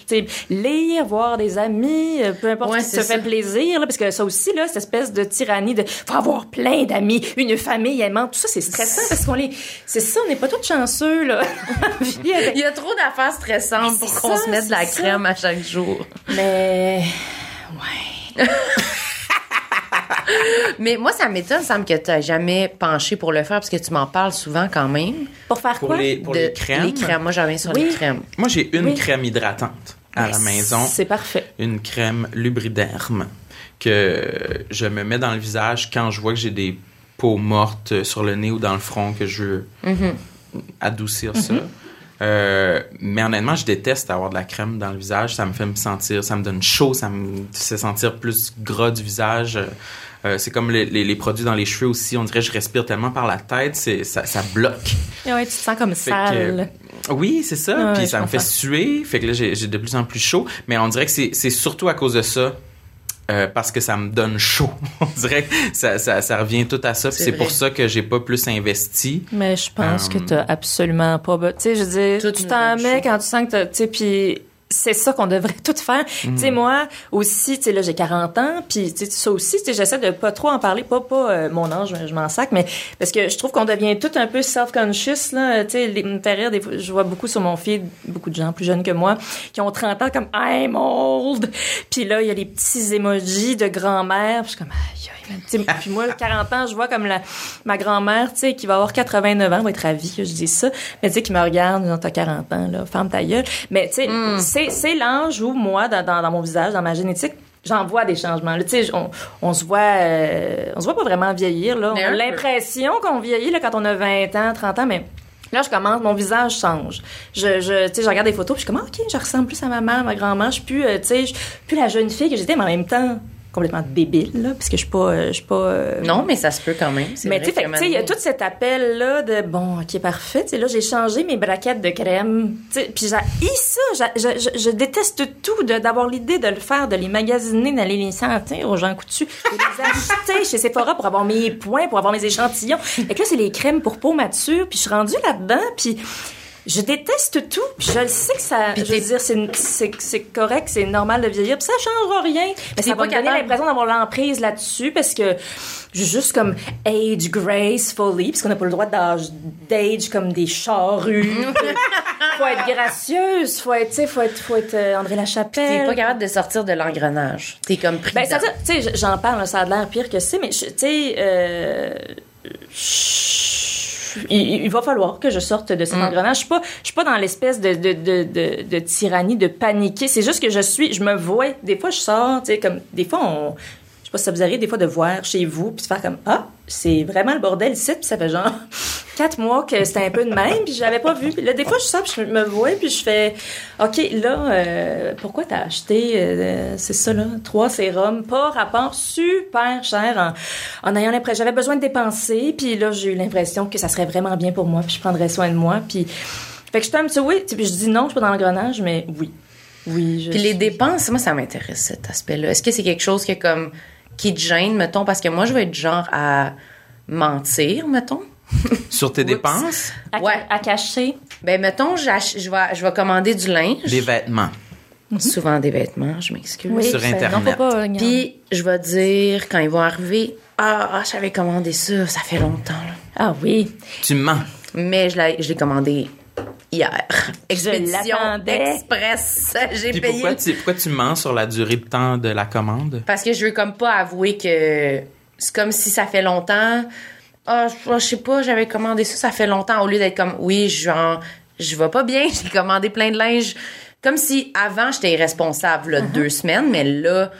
Speaker 4: lire, voir des amis, euh, peu importe
Speaker 2: Ouais,
Speaker 4: ce qui te
Speaker 2: c'est
Speaker 4: fait
Speaker 2: ça.
Speaker 4: plaisir, là, parce que ça aussi, là, cette espèce de tyrannie de faut avoir plein d'amis, une famille aimante, tout ça, c'est stressant parce qu'on les, c'est ça, on n'est pas tous chanceux, là. (laughs)
Speaker 2: Il y a trop d'affaires stressantes pour qu'on
Speaker 4: ça,
Speaker 2: se mette de la crème à chaque jour.
Speaker 4: Mais, (laughs)
Speaker 2: Mais moi, ça m'étonne, Sam, que tu jamais penché pour le faire parce que tu m'en parles souvent quand même.
Speaker 4: pour faire
Speaker 3: Pour
Speaker 4: quoi?
Speaker 3: les, pour
Speaker 2: De-
Speaker 3: les crèmes,
Speaker 2: Les crèmes. Moi, j'en reviens sur
Speaker 4: Oui.
Speaker 2: les crèmes.
Speaker 3: moi j'ai une
Speaker 4: Oui.
Speaker 3: crème hydratante à la maison.
Speaker 4: C'est parfait.
Speaker 3: Une crème lubriderme que je me mets dans le visage quand je vois que j'ai des peaux mortes sur le nez ou dans le front que je veux
Speaker 2: Mm-hmm.
Speaker 3: adoucir ça. Euh, mais honnêtement, je déteste avoir de la crème dans le visage. Ça me fait me sentir, ça me donne chaud, ça me fait sentir plus gras du visage. Euh, c'est comme les, les- les produits dans les cheveux aussi. On dirait que je respire tellement par la tête, c'est ça, ça bloque.
Speaker 4: Et ouais, tu te sens comme
Speaker 3: Fait que,
Speaker 4: sale.
Speaker 3: oui, c'est ça.
Speaker 4: Ouais,
Speaker 3: Puis ça me fait suer. Fait que là, j'ai j'ai de plus en plus chaud. Mais on dirait que c'est c'est surtout à cause de ça. Euh, parce que ça me donne chaud. (laughs) on dirait que ça, ça, ça revient tout à ça.
Speaker 2: C'est
Speaker 3: pour ça que j'ai pas plus investi.
Speaker 4: Mais je pense que
Speaker 3: Euh,
Speaker 4: t'as absolument pas. Tu sais, je veux dire,
Speaker 2: Tout
Speaker 4: tu t'en mets
Speaker 2: chaud.
Speaker 4: quand tu sens que t'as. Tu sais, puis c'est ça qu'on devrait (laughs) tout faire. Tu sais, moi aussi, tu sais, là, j'ai 40 ans, puis tu sais, ça aussi, tu sais, j'essaie de pas trop en parler, pas pas euh, mon âge, je m'en sac, mais parce que je trouve qu'on devient tout un peu self-conscious, là. Tu sais, rire, des je vois beaucoup sur mon feed, beaucoup de gens plus jeunes que moi, qui ont 30 ans comme I'm old. Puis là, il y a les petits emojis de grand-mère, puis je suis comme aïe, puis moi, 40 ans, je vois comme la, ma grand-mère, tu sais, qui va avoir 89 ans, va être ravie que je dise ça, mais tu sais, qui me regarde, non, t'as 40 ans, là, ferme ta gueule. Mais tu sais, c'est, c'est l'âge où moi, dans, dans, dans mon visage, dans ma génétique, j'en vois des changements. Tu sais, on, on se voit, euh, on se voit pas vraiment vieillir, là. On a l'impression qu'on vieillit, là, quand on a 20 ans, 30 ans, mais Là, je commence, mon visage change. Je, je, tu sais, je regarde des photos, puis je suis comme, Ah, OK, je ressemble plus à ma mère, ma grand-mère. Je suis plus, euh, tu sais, je suis plus la jeune fille que j'étais, mais en même temps, complètement débile, là, parce que je suis pas, euh, je suis pas... euh,
Speaker 2: Non, mais ça se peut quand même.
Speaker 4: Mais tu sais, il y a tout cet appel-là de bon, ok, parfait. Là, j'ai changé mes braquettes de crème. Puis j'ai ça. Je, je, je déteste tout de- d'avoir l'idée de le faire, de les magasiner, d'aller les sentir aux gens coutus, de les (laughs) acheter chez Sephora pour avoir mes points, pour avoir mes échantillons. Et que là, c'est les crèmes pour peau mature. Puis je suis rendue là-dedans, puis je déteste tout. Puis je le sais que ça, je veux
Speaker 2: t'es-
Speaker 4: dire, c'est correct, c'est normal de vieillir. Puis ça changera rien. Mais
Speaker 2: t'es
Speaker 4: ça
Speaker 2: pas
Speaker 4: va me donner l'impression d'avoir l'emprise là-dessus parce que j'ai juste comme age gracefully parce qu'on n'a pas le droit d'âge d'age comme des charrues. (laughs) faut être gracieuse, faut être, tu sais, faut être, faut être euh, André
Speaker 2: T'es
Speaker 4: Lachapelle.
Speaker 2: pas capable de sortir de l'engrenage. T'es comme pris
Speaker 4: Ben, ça, tu sais, j'en parle, ça a l'air pire que c'est, mais je- tu sais, euh, je- il, il va falloir que je sorte de cet engrenage. Je suis pas, je suis pas dans l'espèce de, de, de, de, tyrannie, de paniquer. C'est juste que je suis, je me vois. Des fois, je sors, tu sais, comme, des fois, on, sais pas si ça vous arrive des fois de voir chez vous puis de faire comme ah c'est vraiment le bordel ici puis ça fait genre (laughs) quatre mois que c'était un peu de même puis je l'avais pas vu. Puis là des fois je sors puis je me vois puis je fais ok là euh, pourquoi t'as acheté euh, c'est ça là trois sérums pas rapport super cher en, en ayant l'impression j'avais besoin de dépenser puis là j'ai eu l'impression que ça serait vraiment bien pour moi puis je prendrais soin de moi puis fait que je petit oui puis je dis non je suis pas dans l'engrenage mais oui. Oui je
Speaker 2: Puis les
Speaker 4: suis-
Speaker 2: dépenses, moi, ça m'intéresse, cet aspect-là. Est-ce que c'est quelque chose que, comme, qui te gêne, mettons? Parce que moi, je vais être genre à mentir, mettons.
Speaker 3: Sur tes dépenses,
Speaker 4: à,
Speaker 2: ouais.
Speaker 4: à cacher?
Speaker 2: Ben, mettons, je vais, je vais commander du linge.
Speaker 3: des vêtements. (laughs)
Speaker 2: Souvent des vêtements, je m'excuse.
Speaker 3: Sur
Speaker 4: ça- non,
Speaker 3: Internet.
Speaker 4: pas, regarde.
Speaker 2: Puis, je vais dire, quand ils vont arriver, ah, ah, j'avais commandé ça, ça fait longtemps, là.
Speaker 4: ah oui
Speaker 3: Tu mens.
Speaker 2: Mais je l'ai, je l'ai commandé hier. Expédition express. (laughs) J'ai payé.
Speaker 3: pourquoi tu, pourquoi tu mens sur la durée de temps de la commande?
Speaker 2: Parce que je veux comme pas avouer que c'est comme si ça fait longtemps. Ah, je je sais pas, j'avais commandé ça, ça fait longtemps. Au lieu d'être comme, oui, genre, je vais pas bien, (laughs) j'ai commandé plein de linge. Comme si avant, j'étais irresponsable, là, deux semaines, mais là,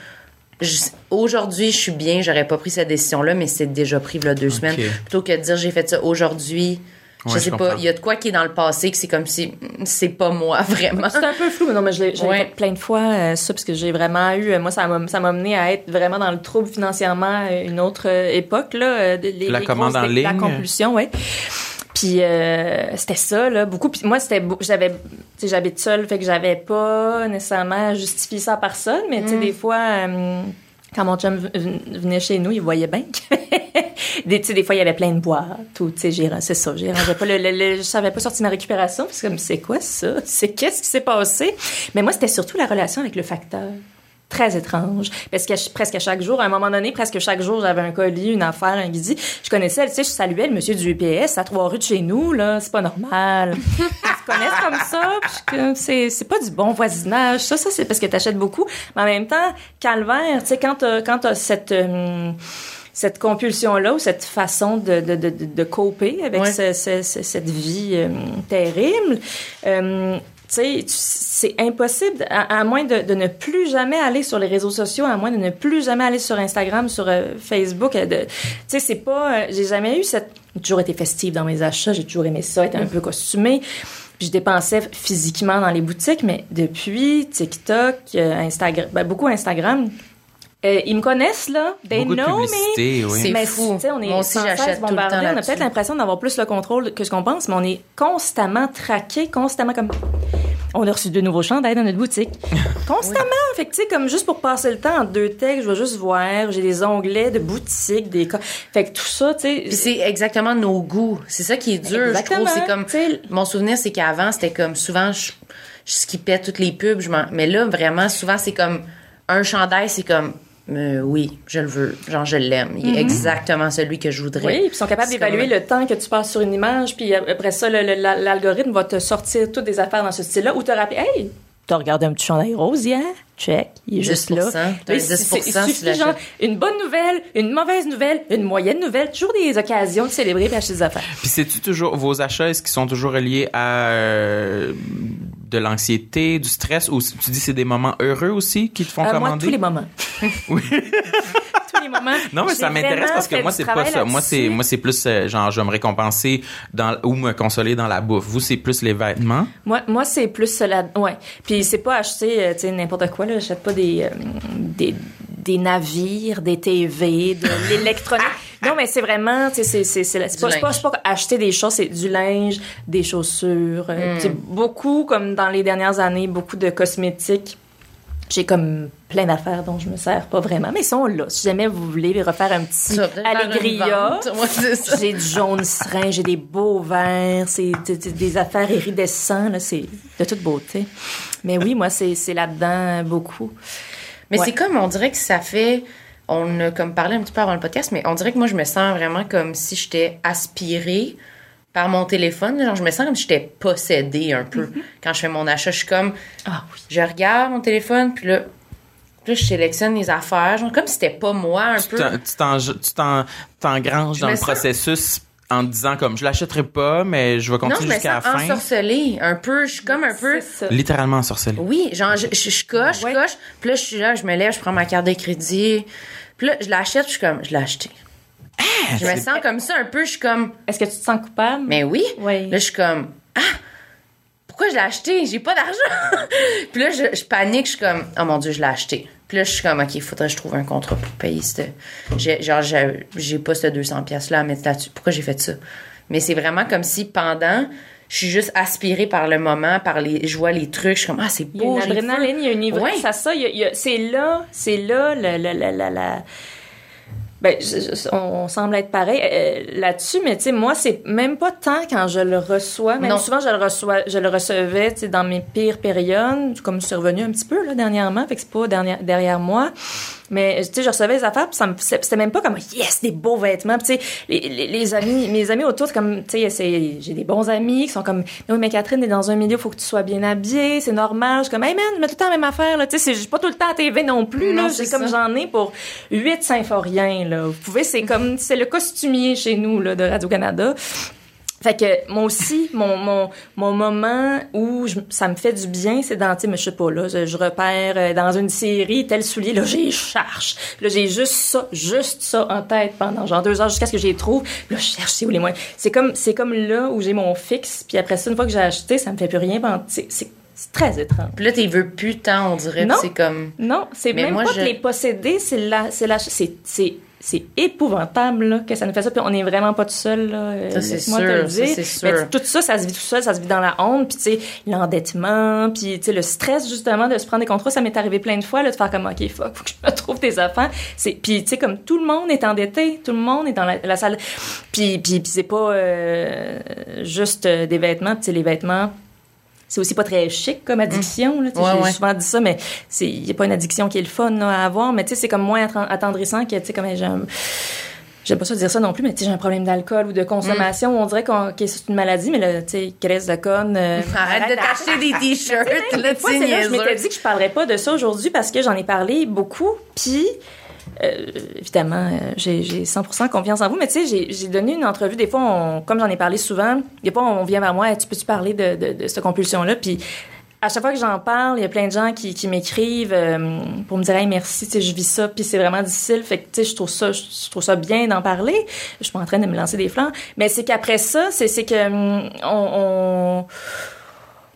Speaker 2: je- aujourd'hui, je suis bien, j'aurais pas pris cette décision-là, mais c'est déjà pris, là, deux semaines. Plutôt que de dire, j'ai fait ça aujourd'hui. Je
Speaker 3: Ouais,
Speaker 2: sais
Speaker 3: je
Speaker 2: pas,
Speaker 3: comprends.
Speaker 2: il y a de quoi qui est dans le passé que c'est comme si mm, c'est pas moi, (laughs) vraiment.
Speaker 4: C'est un peu flou, mais non, mais je l'ai
Speaker 2: Ouais.
Speaker 4: fait plein de fois euh, ça, parce que j'ai vraiment eu, euh, moi, ça m'a ça m'a mené à être vraiment dans le trouble financièrement à une autre euh, époque, là. euh, de- les-
Speaker 3: La
Speaker 4: les
Speaker 3: commande
Speaker 4: grosses
Speaker 3: en
Speaker 4: dé- La
Speaker 3: ligne.
Speaker 4: compulsion, oui. Puis euh, c'était ça là, beaucoup. Puis moi c'était, beau- j'avais, tu sais, j'habite seule, fait que j'avais pas nécessairement justifié ça à personne, mais tu sais des fois. Quand mon chum venait chez nous, il voyait bien que (laughs) des, des fois, il y avait plein de boîtes ou, tu sais, c'est ça, j'ai pas je savais pas sortir ma récupération parce que c'est quoi ça? (laughs) C'est qu'est-ce qui s'est passé? Mais moi, c'était surtout la relation avec le facteur. Très étrange. Parce que je- presque à chaque jour, à un moment donné, presque chaque jour, j'avais un colis, une affaire, un guidi. Je connaissais, tu sais, je saluais le monsieur du UPS à trois rues de chez nous, là. C'est pas normal. Ils se connaissent comme ça. c'est, c'est pas du bon voisinage. Ça, ça, c'est parce que t'achètes beaucoup. Mais en même temps, calvaire, tu sais, quand t'as, quand t'as cette, euh, cette compulsion-là ou cette façon de, de, de, de, de coper avec
Speaker 2: Ouais.
Speaker 4: ce- ce- ce- cette vie euh, terrible, euh, sais, c'est impossible, à, à moins de, de ne plus jamais aller sur les réseaux sociaux, à moins de ne plus jamais aller sur Instagram, sur euh, Facebook. euh, Tu sais, c'est pas... euh, j'ai jamais eu cette... J'ai toujours été festive dans mes achats, j'ai toujours aimé ça, être un peu costumée. Puis je dépensais physiquement dans les boutiques, mais depuis TikTok, Instagram, ben, beaucoup Instagram, euh, ils me connaissent, là. They
Speaker 3: Beaucoup de
Speaker 4: know me.
Speaker 3: publicité, oui.
Speaker 2: C'est
Speaker 4: Mais
Speaker 2: fou.
Speaker 4: tu sais, on est
Speaker 2: Moi aussi, j'achète tout le temps
Speaker 4: bombardé. On a peut-être l'impression d'avoir plus le contrôle que ce qu'on pense, mais on est constamment traqué, constamment comme. On a reçu de nouveaux chandails dans notre boutique. (laughs) Constamment. Fait que, tu sais, comme juste pour passer le temps en deux textes, je vais juste voir. J'ai des onglets de boutique, des. Fait que tout ça, tu sais.
Speaker 2: Puis c'est exactement nos goûts. C'est ça qui est dur, je trouve. C'est comme mon souvenir, c'est qu'avant c'était comme souvent je, je skippais toutes les pubs. Je m'en- mais là vraiment souvent c'est comme un chandail, c'est comme euh, oui, je le veux, genre je l'aime. Il est exactement celui que je voudrais.
Speaker 4: Oui, puis ils sont capables
Speaker 2: C'est
Speaker 4: d'évaluer
Speaker 2: comme-
Speaker 4: le temps que tu passes sur une image, puis après ça, l'algorithme va te sortir toutes des affaires dans ce style-là, ou te rappeler, hey, t'as regardé un petit chandail rose hier? Check, il est juste là.
Speaker 2: 10%, t'as un
Speaker 4: Oui, c'est-
Speaker 2: 10%,
Speaker 4: c'est- Il
Speaker 2: tu
Speaker 4: suffit, genre, une bonne nouvelle, une mauvaise nouvelle, une moyenne nouvelle, toujours des occasions de célébrer et acheter des affaires.
Speaker 3: Puis c'est-tu toujours vos achats, est-ce qu'ils sont toujours reliés à euh, de l'anxiété, du stress, ou tu dis c'est des moments heureux aussi qui te font
Speaker 4: Euh, moi,
Speaker 3: commander?
Speaker 4: tous les moments. (laughs)
Speaker 3: Oui. (laughs)
Speaker 4: tous les moments.
Speaker 3: Non, mais ça m'intéresse parce que moi c'est pas ça. Moi c'est moi c'est plus euh, genre je vais me récompenser dans ou me consoler dans la bouffe. Vous c'est plus les vêtements?
Speaker 4: Moi, moi c'est plus la... Ouais. Puis c'est pas acheter, euh, tu sais, n'importe quoi, là. J'achète pas des, euh, des, des navires, des TV, de (laughs) l'électronique. Non, mais c'est vraiment, tu sais, c'est, c'est, c'est, c'est pas, pas, pas acheter des choses, c'est du linge, des chaussures. euh, sais, beaucoup, comme dans les dernières années, beaucoup de cosmétiques. J'ai comme plein d'affaires dont je me sers pas vraiment, mais ils sont là. Si jamais vous voulez les refaire un petit
Speaker 2: ça.
Speaker 4: j'ai du jaune serein, j'ai des beaux verts, c'est des, affaires iridescentes, c'est de toute beauté. Mais oui, moi, c'est c'est là-dedans beaucoup.
Speaker 2: Mais
Speaker 4: Ouais.
Speaker 2: c'est comme, on dirait que ça fait. On a comme parlé un petit peu avant le podcast, mais on dirait que moi, je me sens vraiment comme si j'étais aspirée par mon téléphone. Genre, je me sens comme si j'étais possédée un peu. Quand je fais mon achat, je suis comme.
Speaker 4: Ah oui.
Speaker 2: Je regarde mon téléphone, puis là, je sélectionne les affaires. Genre, comme si c'était pas moi un
Speaker 3: Tu
Speaker 2: peu.
Speaker 3: tu t'en- tu t'en- t'engranges dans le
Speaker 2: sens-
Speaker 3: processus en disant comme je l'achèterai pas mais je vais
Speaker 2: Non,
Speaker 3: continuer jusqu'à la fin.
Speaker 2: ensorcelée un peu. Je suis comme un peu.
Speaker 3: Littéralement ensorcelé.
Speaker 2: Oui, genre, je, je, je coche,
Speaker 4: Ouais.
Speaker 2: je coche. Puis là, je suis là, je me lève, je prends ma carte de crédit. Puis là, je l'achète, je suis comme, je l'ai acheté. je me sens comme ça un peu, je suis comme,
Speaker 4: Est-ce que tu te sens coupable?
Speaker 2: mais oui.
Speaker 4: Oui.
Speaker 2: Là, je suis comme, ah, pourquoi je l'ai acheté? J'ai pas d'argent. (laughs) puis là, je, je panique, je suis comme, oh mon Dieu, je l'ai acheté. Puis là, je suis comme, OK, il faudrait que je trouve un contrat pour payer ce. j'ai- Genre, j'ai pas ce 200$ piastres-là à mettre là-dessus. Pourquoi j'ai fait ça? Mais c'est vraiment comme si pendant, je suis juste aspirée par le moment, par les. Je vois les trucs, je suis comme, ah, c'est
Speaker 4: Il y a
Speaker 2: beau.
Speaker 4: une adrénaline, il y a une ivresse ça. il y a- il y a- c'est là, c'est là, la, la, la, la, la- Ben, je- je- on, semble être pareil euh, là-dessus, mais tu sais, moi, c'est même pas tant quand je le reçois. Même
Speaker 2: Non.
Speaker 4: souvent, je le reçois, je le recevais, tu sais, dans mes pires périodes, comme c'est revenu un petit peu là dernièrement, fait que c'est pas derrière, derrière moi. Mais tu sais, je recevais les affaires, puis ça me- c'était même pas comme yes des beaux vêtements. Tu sais, les, les, les amis, mes amis autour, c'est comme tu sais, c'est- j'ai des bons amis qui sont comme oui, mais Catherine, t'es dans un milieu, faut que tu sois bien habillée, c'est normal. Je suis comme hey man, je mets tout le temps la même affaire là. Tu sais, c'est- j'ai pas tout le temps à TV non plus
Speaker 2: Non,
Speaker 4: là.
Speaker 2: c'est
Speaker 4: J'ai comme j'en ai pour huit symphoriens là. Vous pouvez, c'est comme c'est le costumier chez nous là de Radio Canada. Fait que moi aussi, mon, mon, mon moment où je- ça me fait du bien, c'est dans, tu sais, mais je sais pas, là, je, je repère euh, dans une série tel soulier, là, j'ai cherche. Là, j'ai juste ça, juste ça en tête pendant genre deux heures jusqu'à ce que j'y trouve. Là, je cherche, c'est où les moyens. C'est comme, c'est comme là où j'ai mon fixe, puis après ça, une fois que j'ai acheté, ça me fait plus rien. C'est, c'est, c'est très étrange.
Speaker 2: Puis là, t'es veux plus tant, on dirait.
Speaker 4: Non.
Speaker 2: C'est comme.
Speaker 4: Non, c'est même
Speaker 2: moi,
Speaker 4: pas
Speaker 2: je-
Speaker 4: de les posséder, c'est la, c'est la, c'est, c'est c'est épouvantable là, que ça nous fait ça. Puis on n'est vraiment pas tout seul. Là,
Speaker 2: Ça, c'est
Speaker 4: laisse-moi te le
Speaker 2: sûr, ça,
Speaker 4: dire.
Speaker 2: sûr.
Speaker 4: Mais tout ça, ça se vit tout seul, ça se vit dans la honte. Puis tu sais, l'endettement, puis tu sais, le stress justement de se prendre des contrats, ça m'est arrivé plein de fois là, de faire comme ok fuck, faut que je me trouve des affaires. C'est puis tu sais comme tout le monde est endetté, tout le monde est dans la, la salle. Puis puis, puis c'est pas euh, juste euh, des vêtements, tu sais les vêtements c'est aussi pas très chic comme addiction. Là, tu sais,
Speaker 2: Ouais,
Speaker 4: J'ai
Speaker 2: ouais.
Speaker 4: souvent dit ça, mais c'est il y a pas une addiction qui est le fun là, à avoir, mais tu sais c'est comme moins attend- attendrissant que tu sais comme j'ai un- J'aime pas ça dire ça non plus, mais tu sais, j'ai un problème d'alcool ou de consommation. On dirait qu'on, que c'est une maladie, mais là, tu sais, Grèce de conne. euh, (laughs)
Speaker 2: Arrête de t'acheter des (laughs) t-shirts, là, tu
Speaker 4: je m'étais dit que je parlerais pas de ça aujourd'hui parce que j'en ai parlé beaucoup. Puis, euh, évidemment, euh, j'ai j'ai 100% confiance en vous. Mais tu sais, j'ai- donné une entrevue. Des fois, on- comme j'en ai parlé souvent, des fois, on vient vers moi, Hey, tu peux-tu parler de, de, de cette compulsion-là? Puis, à chaque fois que j'en parle, il y a plein de gens qui, qui m'écrivent euh, pour me dire hey, merci, tu sais, je vis ça, puis c'est vraiment difficile. Fait que tu sais, je trouve ça, je, trouve ça bien d'en parler. Je suis pas en train de me lancer des flancs, mais c'est qu'après ça, c'est c'est que hum, on, on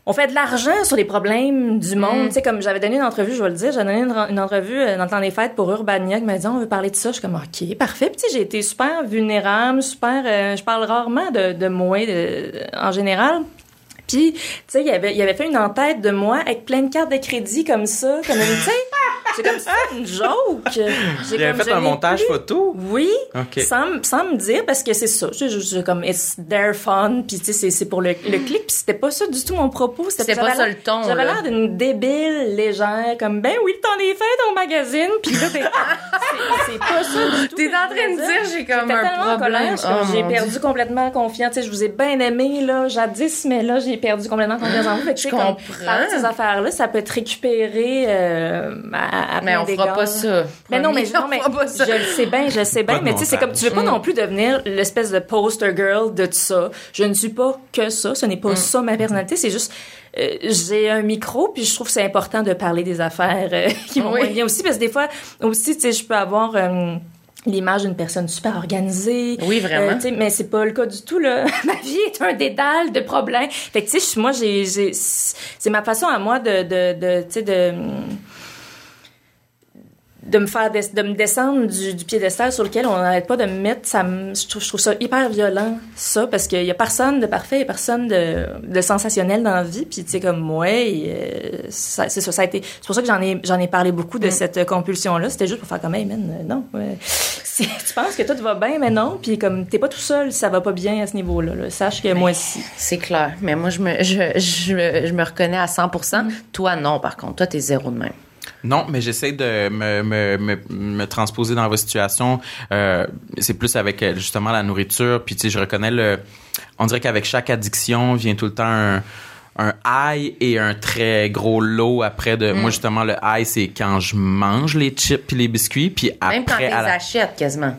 Speaker 4: on fait de l'argent sur les problèmes du monde. Tu sais, comme j'avais donné une entrevue, je vais le dire, j'avais donné une, une entrevue euh, dans le temps des fêtes pour Urbania qui m'a dit on veut parler de ça. Je suis comme ok, parfait. Puis tu sais, j'ai été super vulnérable, super. euh, je parle rarement de, de moi de- en général. Puis, tu sais, il avait, il avait fait une en-tête de moi avec plein de cartes de crédit comme ça, comme tu sais, c'est comme ça, une joke. J'ai comme,
Speaker 3: fait un montage
Speaker 4: plus.
Speaker 3: photo.
Speaker 4: Oui, sans, me dire, parce que c'est ça. Je, je, je- comme, it's their fun, puis tu sais, c'est- c'est pour le, le clip, puis c'était pas ça du tout mon propos.
Speaker 2: C'était pas ça le ton,
Speaker 4: J'avais l'air d'une débile légère, comme, ben oui, le temps des fêtes au magazine, puis là, ben, c'est- c'est pas ça du tout.
Speaker 2: T'es en train de dire, j'ai comme un
Speaker 4: tellement en
Speaker 2: problème.
Speaker 4: comme,
Speaker 2: Oh,
Speaker 4: j'ai perdu
Speaker 2: Dieu.
Speaker 4: complètement confiance. Tu sais, je vous ai bien aimé, là, jadis, mais là, j'ai perdu complètement confiance en vous. Fait que, tu sais,
Speaker 2: Je
Speaker 4: comme,
Speaker 2: comprends.
Speaker 4: de ces affaires-là, ça peut être récupéré, euh, à, à
Speaker 2: Mais on fera pas ça.
Speaker 4: Mais non, mais, non,
Speaker 2: on
Speaker 4: mais
Speaker 2: fera pas ça.
Speaker 4: je le sais bien, je le sais bien, mais tu sais, c'est comme, tu veux pas
Speaker 2: Mm.
Speaker 4: non plus devenir l'espèce de poster girl de tout ça. Je ne suis pas que ça, ce n'est
Speaker 2: Mm.
Speaker 4: pas ça ma personnalité, c'est juste, euh, j'ai un micro, puis je trouve que c'est important de parler des affaires euh, (laughs) qui vont
Speaker 2: Oui.
Speaker 4: bien aussi, parce que des fois, aussi, tu sais, je peux avoir... euh, l'image d'une personne super organisée.
Speaker 2: Oui, vraiment.
Speaker 4: Euh, tu sais, mais c'est pas le cas du tout, là. (laughs) ma vie est un dédale de problèmes. Fait que, tu sais, moi, j'ai, j'ai, c'est ma façon à moi de, de, de tu sais, de, de me faire des- de me descendre du, du piédestal sur lequel on n'arrête pas de me mettre ça me, je, trouve, je trouve ça hyper violent ça parce qu'il y a personne de parfait il y a personne de, de sensationnel dans la vie puis tu sais comme moi et, euh, c'est ça ça a été c'est pour ça que j'en ai j'en ai parlé beaucoup de cette compulsion là c'était juste pour faire comme hey man euh, non ouais. (laughs) Tu penses que tout va bien mais non puis comme t'es pas tout seul ça va pas bien à ce niveau là, sache que moi aussi
Speaker 2: C'est clair. Mais moi, je me, je, je, je me reconnais à 100 Toi, non, par contre. Toi, t'es zéro de même.
Speaker 3: Non, mais j'essaie de me, me, me, me transposer dans votre situation. Euh, c'est plus avec euh, justement la nourriture. Puis tu sais, je reconnais le. On dirait qu'avec chaque addiction vient tout le temps un, un high et un très gros low après de.
Speaker 2: Mm.
Speaker 3: Moi justement, le high c'est quand je mange les chips puis les biscuits. Puis
Speaker 2: Même quand
Speaker 3: après à la-
Speaker 2: achètes, quasiment.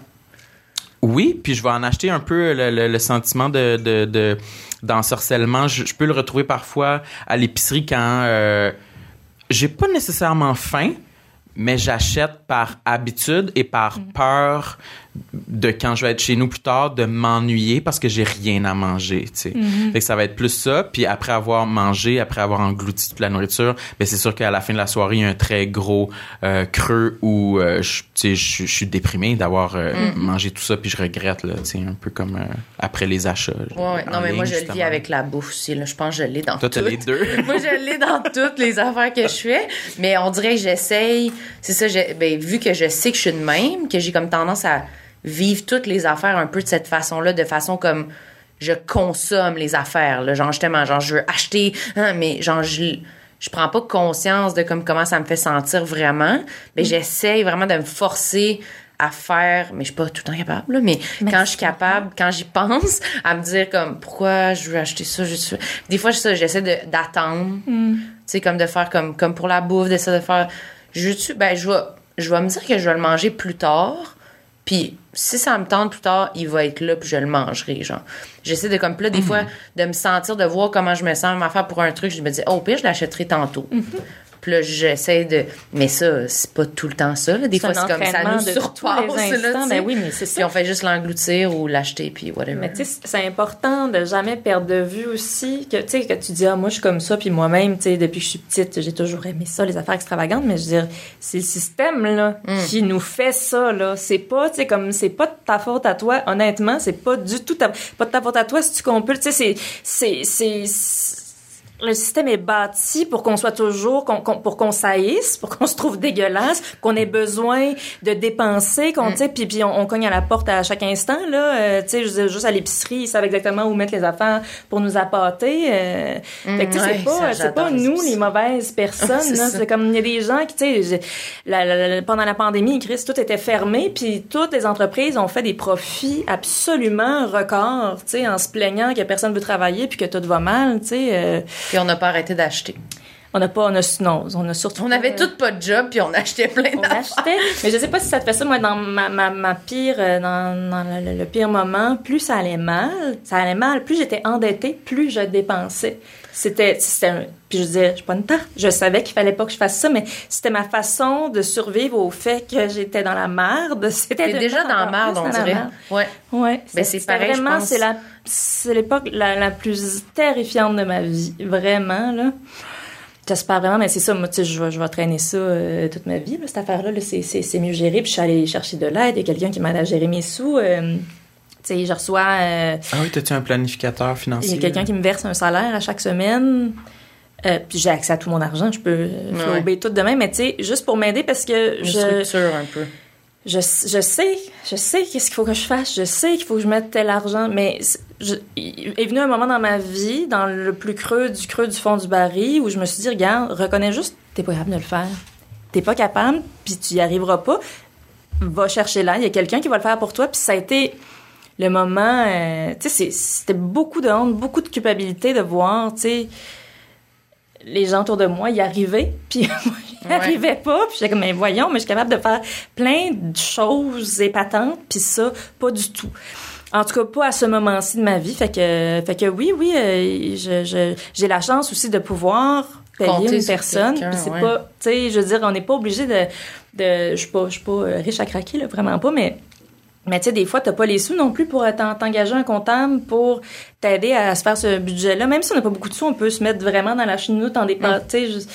Speaker 3: oui, puis je vais en acheter un peu le, le- le sentiment de, de, de d'ensorcellement. Je, je peux le retrouver parfois à l'épicerie quand euh, j'ai pas nécessairement faim, mais j'achète par habitude et par peur de quand je vais être chez nous plus tard de m'ennuyer parce que j'ai rien à manger, tu sais. Fait que ça va être plus ça, puis après avoir mangé, après avoir englouti toute la nourriture, ben c'est sûr qu'à la fin de la soirée, il y a un très gros euh, creux où euh, je, tu sais, je, je suis déprimé d'avoir euh, mangé tout ça puis je regrette là, tu sais, un peu comme après les achats.
Speaker 2: Ouais. Non, mais moi, je le vis avec la bouffe aussi. Là. Je pense que je l'ai dans
Speaker 3: Toi, t'as
Speaker 2: tout.
Speaker 3: les deux. (laughs)
Speaker 2: moi, je l'ai dans toutes les affaires que je fais. Mais on dirait que j'essaye. C'est ça, ben, vu que je sais que je suis de même, que j'ai comme tendance à vivre toutes les affaires un peu de cette façon-là, de façon comme je consomme les affaires. Là. Genre, justement, genre, je veux acheter, hein, mais genre, je, je prends pas conscience de comme, comment ça me fait sentir vraiment. Mais j'essaye vraiment de me forcer à faire, mais je suis pas tout le temps capable, là, mais quand je suis capable, quand j'y pense, à me dire comme pourquoi je veux acheter ça, je suis... Des fois, ça, j'essaie de- d'attendre, tu sais, comme de faire comme, comme pour la bouffe, d'essayer de faire, je veux ben, je vais, je vais me dire que je vais le manger plus tard, puis si ça me tente plus tard, il va être là, puis je le mangerai, genre. J'essaie de, comme, là, des fois, de me sentir, de voir comment je me sens, m'affaire pour un truc, je me dis, oh, pire, je l'achèterai tantôt. Puis là, j'essaie de. Mais ça, c'est pas tout le temps ça. là. Des fois, c'est comme ça nous surpasse. là.
Speaker 4: Ben oui, mais c'est ça.
Speaker 2: Puis on fait juste l'engloutir ou l'acheter, puis whatever.
Speaker 4: Mais tu sais, c'est important de jamais perdre de vue aussi que tu sais que tu dis ah moi je suis comme ça puis moi-même tu sais depuis que je suis petite j'ai toujours aimé ça les affaires extravagantes mais je veux dire c'est le système là qui nous fait ça là c'est pas tu sais comme c'est pas de ta faute à toi honnêtement c'est pas du tout ta, pas de ta faute à toi si tu computes tu sais c'est c'est c'est- le système est bâti pour qu'on soit toujours, pour qu'on saillisse, pour qu'on se trouve dégueulasse, qu'on ait besoin de dépenser, qu'on, tu sais, puis, puis on, on cogne à la porte à chaque instant, là, euh, tu sais, juste à l'épicerie, ils savent exactement où mettre les affaires pour nous appâter. Euh, fait que, tu sais,
Speaker 2: ouais,
Speaker 4: c'est pas, c'est pas nous les mauvaises personnes, (laughs)
Speaker 2: C'est
Speaker 4: là. C'est comme, il y a des gens qui, tu sais, j'ai- la- la- la- pendant la pandémie, Chris, tout était fermé, puis toutes les entreprises ont fait des profits absolument records, tu sais, en se plaignant que personne veut travailler puis que tout va mal, tu sais. euh,
Speaker 2: Puis on n'a pas arrêté d'acheter.
Speaker 4: on n'a pas, on a, non, on a surtout.
Speaker 2: On avait
Speaker 4: pas-
Speaker 2: toutes pas de job, puis on achetait plein
Speaker 4: on
Speaker 2: d'affaires.
Speaker 4: achetait. Mais je sais pas si ça te fait ça, moi, dans ma, ma, ma pire, euh, dans, dans le, le pire moment, plus ça allait mal, ça allait mal, plus j'étais endettée, plus je dépensais. C'était, c'était puis je disais, je pas une tarte. Je savais qu'il fallait pas que je fasse ça, mais c'était ma façon de survivre au fait que j'étais dans la merde. (laughs) C'était
Speaker 2: déjà dans la merde, on dirait. Ouais.
Speaker 4: Ouais.
Speaker 2: Ben,
Speaker 4: c'est
Speaker 2: pareil,
Speaker 4: vraiment, c'est la, c'est l'époque la, la plus terrifiante de ma vie. Vraiment, là. J'espère vraiment, mais c'est ça, moi, tu sais, je vais, je vais traîner ça euh, toute ma vie, là, cette affaire-là, là, c'est, mieux géré, puis je suis allée chercher de l'aide, il y a quelqu'un qui m'aide à gérer mes sous, euh, sais, je reçois, euh,
Speaker 3: Ah oui, t'as-tu un planificateur
Speaker 4: il y
Speaker 3: financier?
Speaker 4: a quelqu'un qui me verse un salaire à chaque semaine, euh, puis j'ai accès à tout mon argent, je peux euh,
Speaker 2: Ouais.
Speaker 4: flouber tout demain, mais tu sais, juste pour m'aider, parce que
Speaker 2: Une
Speaker 4: je,
Speaker 2: structure un peu.
Speaker 4: je, je sais, je sais qu'est-ce qu'il faut que je fasse, je sais qu'il faut que je mette tel argent, mais je- il est venu un moment dans ma vie, dans le plus creux du creux du fond du baril, où je me suis dit, regarde, reconnais juste, t'es pas capable de le faire. T'es pas capable, puis tu y arriveras pas. Va chercher là, il y a quelqu'un qui va le faire pour toi, puis ça a été le moment, euh, tu sais, c'était beaucoup de honte, beaucoup de culpabilité de voir, tu sais, les gens autour de moi y arrivaient, (laughs) puis moi, j'y
Speaker 2: Ouais.
Speaker 4: arrivais pas, puis j'étais comme, mais voyons, mais je suis capable de faire plein de choses épatantes, puis ça, pas du tout. En tout cas, pas à ce moment-ci de ma vie. Fait que, fait que oui, oui, euh, je, je- j'ai la chance aussi de pouvoir payer
Speaker 2: Compter
Speaker 4: une personne. Puis c'est
Speaker 2: ouais.
Speaker 4: pas, tu sais, je veux dire, on n'est pas obligé de, de, je suis pas, je suis pas euh, riche à craquer, là, vraiment pas, mais mais tu sais, des fois, t'as pas les sous non plus pour t'en- t'engager un comptable pour t'aider à se faire ce budget-là. Même si on n'a pas beaucoup de sous, on peut se mettre vraiment dans la chenoute en départ. Tu sais,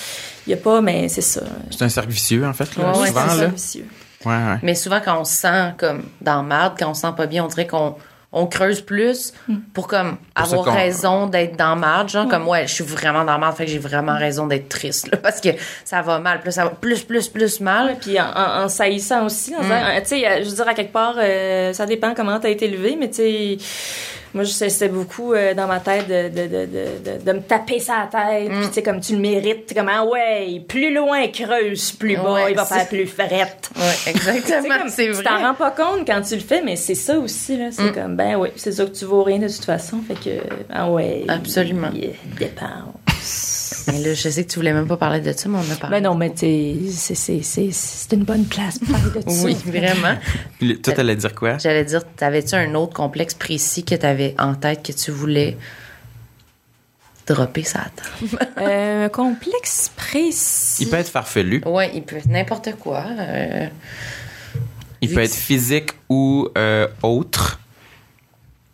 Speaker 4: il y a pas, mais c'est ça.
Speaker 3: C'est un cercle vicieux, en fait, là,
Speaker 2: Ouais, ouais,
Speaker 3: souvent, là.
Speaker 4: vicieux.
Speaker 3: Ouais, ouais.
Speaker 2: Mais souvent, quand on se sent comme dans le marde, quand on se sent pas bien, on dirait qu'on on creuse plus pour comme
Speaker 3: Pour
Speaker 2: avoir raison d'être dans le marde. Genre, comme, ouais, je suis vraiment dans le marde, fait que j'ai vraiment raison d'être triste, là, parce que ça va mal. Plus ça va plus, plus, plus mal.
Speaker 4: Ouais, puis en, en, en saillissant aussi, en disant, euh, tu sais, je veux dire, à quelque part, euh, ça dépend comment t'as été élevé, mais tu sais, moi, je sais, c'était beaucoup euh, dans ma tête de, de, de, de, de, me taper sa tête, puis tu sais, comme tu le mérites, t'es comme, ah ouais, plus loin, creuse, plus bas,
Speaker 2: Ouais,
Speaker 4: il va faire plus frette.
Speaker 2: Ouais, exactement. (laughs)
Speaker 4: comme,
Speaker 2: C'est
Speaker 4: tu t'en rends pas compte quand tu le fais, mais c'est ça aussi, là. C'est comme, ben oui, c'est ça que tu vaux rien de toute façon, fait que, ah ouais.
Speaker 2: Absolument.
Speaker 4: yeah, dépense.
Speaker 2: Mais là, je sais que tu voulais même pas parler de ça, mais on a parlé.
Speaker 4: Ben non, mais c'est- c'est- c'est c'est une bonne place pour parler de (laughs) ça.
Speaker 2: Oui, vraiment.
Speaker 3: Puis Toi, t'allais dire quoi?
Speaker 2: J'allais dire, t'avais-tu un autre complexe précis que t'avais en tête que tu voulais dropper ça? (laughs)
Speaker 4: Euh, un complexe précis.
Speaker 3: Il peut être farfelu.
Speaker 2: Ouais, il peut n'importe quoi. euh,
Speaker 3: Il
Speaker 2: Oui.
Speaker 3: peut être physique ou euh, autre.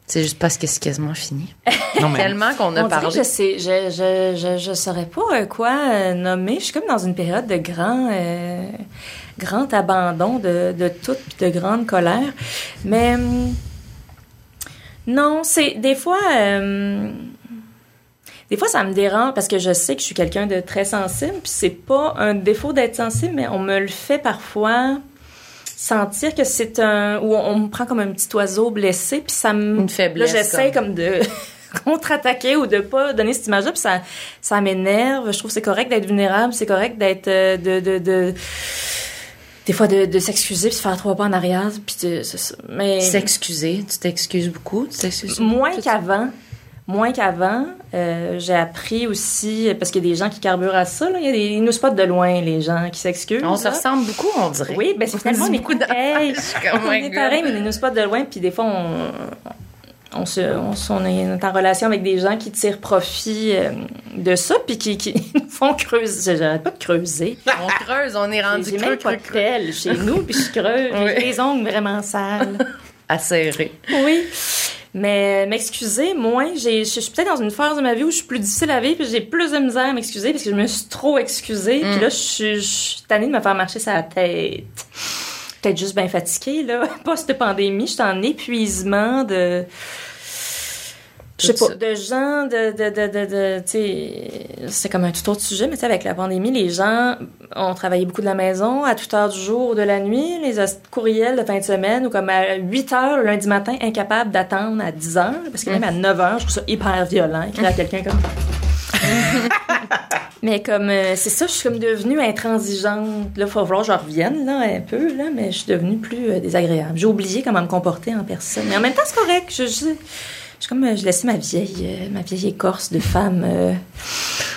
Speaker 2: C'est juste parce que c'est quasiment fini. (laughs)
Speaker 3: Non, mais
Speaker 2: Tellement qu'on a
Speaker 4: On
Speaker 2: parlé.
Speaker 4: je sais, je, je, je, je saurais pas euh, quoi euh, nommer. Je suis comme dans une période de grand, euh, grand abandon de, de tout puis de grande colère. Mais hum, non, c'est des fois. euh, des fois, ça me dérange parce que je sais que je suis quelqu'un de très sensible. Puis c'est pas un défaut d'être sensible, mais on me le fait parfois sentir que c'est un ou on, on me prend comme un petit oiseau blessé puis ça me
Speaker 2: Une faiblesse,
Speaker 4: là j'essaie
Speaker 2: comme.
Speaker 4: comme de (laughs) contre-attaquer ou de pas donner cette image-là puis ça ça m'énerve je trouve que c'est correct d'être vulnérable c'est correct d'être euh, de, de, de des fois de, de s'excuser puis de faire trois pas en arrière puis de- mais
Speaker 2: S'excuser. Tu t'excuses beaucoup? Tu t'excuses
Speaker 4: moins qu'avant moins qu'avant euh, j'ai appris aussi parce qu'il y a des gens qui carburent à ça là. il y a des ils nous spotent de loin les gens qui s'excusent
Speaker 2: On se ressemble beaucoup, on dirait.
Speaker 4: Oui, ben c'est finalement on est
Speaker 2: beaucoup oh
Speaker 4: on est pareil, mais ils nous spotent de loin, puis des fois on, on, se, on, est en relation avec des gens qui tirent profit euh, de ça, puis qui, qui (laughs) nous font creuser. J'arrête pas de creuser.
Speaker 2: On creuse, on est rendu
Speaker 4: J'ai
Speaker 2: creux,
Speaker 4: même pas
Speaker 2: creux,
Speaker 4: de pelle chez nous, puis je creuse. (laughs)
Speaker 2: Oui.
Speaker 4: J'ai les ongles vraiment sales.
Speaker 2: Serrer.
Speaker 4: Oui. Mais m'excuser, moi, j'ai, je suis peut-être dans une phase de ma vie où je suis plus difficile à vivre, puis j'ai plus de misère à m'excuser parce que je me suis trop excusée. Puis là, je suis, je suis tannée de me faire marcher sa tête. Peut-être juste bien fatiguée, là. (laughs) Post-pandémie, je suis en épuisement de... Je sais pas,
Speaker 2: ça.
Speaker 4: de gens, de, de, de, de, de tu sais, c'est comme un tout autre sujet, mais tu sais, avec la pandémie, les gens ont travaillé beaucoup de la maison, à toute heure du jour ou de la nuit, les courriels de fin de semaine, ou comme à 8 heures le lundi matin, incapables d'attendre à 10 heures, parce que même à 9 heures, je trouve ça hyper violent, écrire à quelqu'un comme... (laughs) mais comme, euh, c'est ça, je suis comme devenue intransigeante. Là, il falloir que je revienne, là, un peu, là, mais je suis devenue plus euh, désagréable. J'ai oublié comment me comporter en personne. Mais en même temps, c'est correct. Je, je, je suis comme, euh, je laissais ma vieille, euh, ma vieille écorce de femme euh,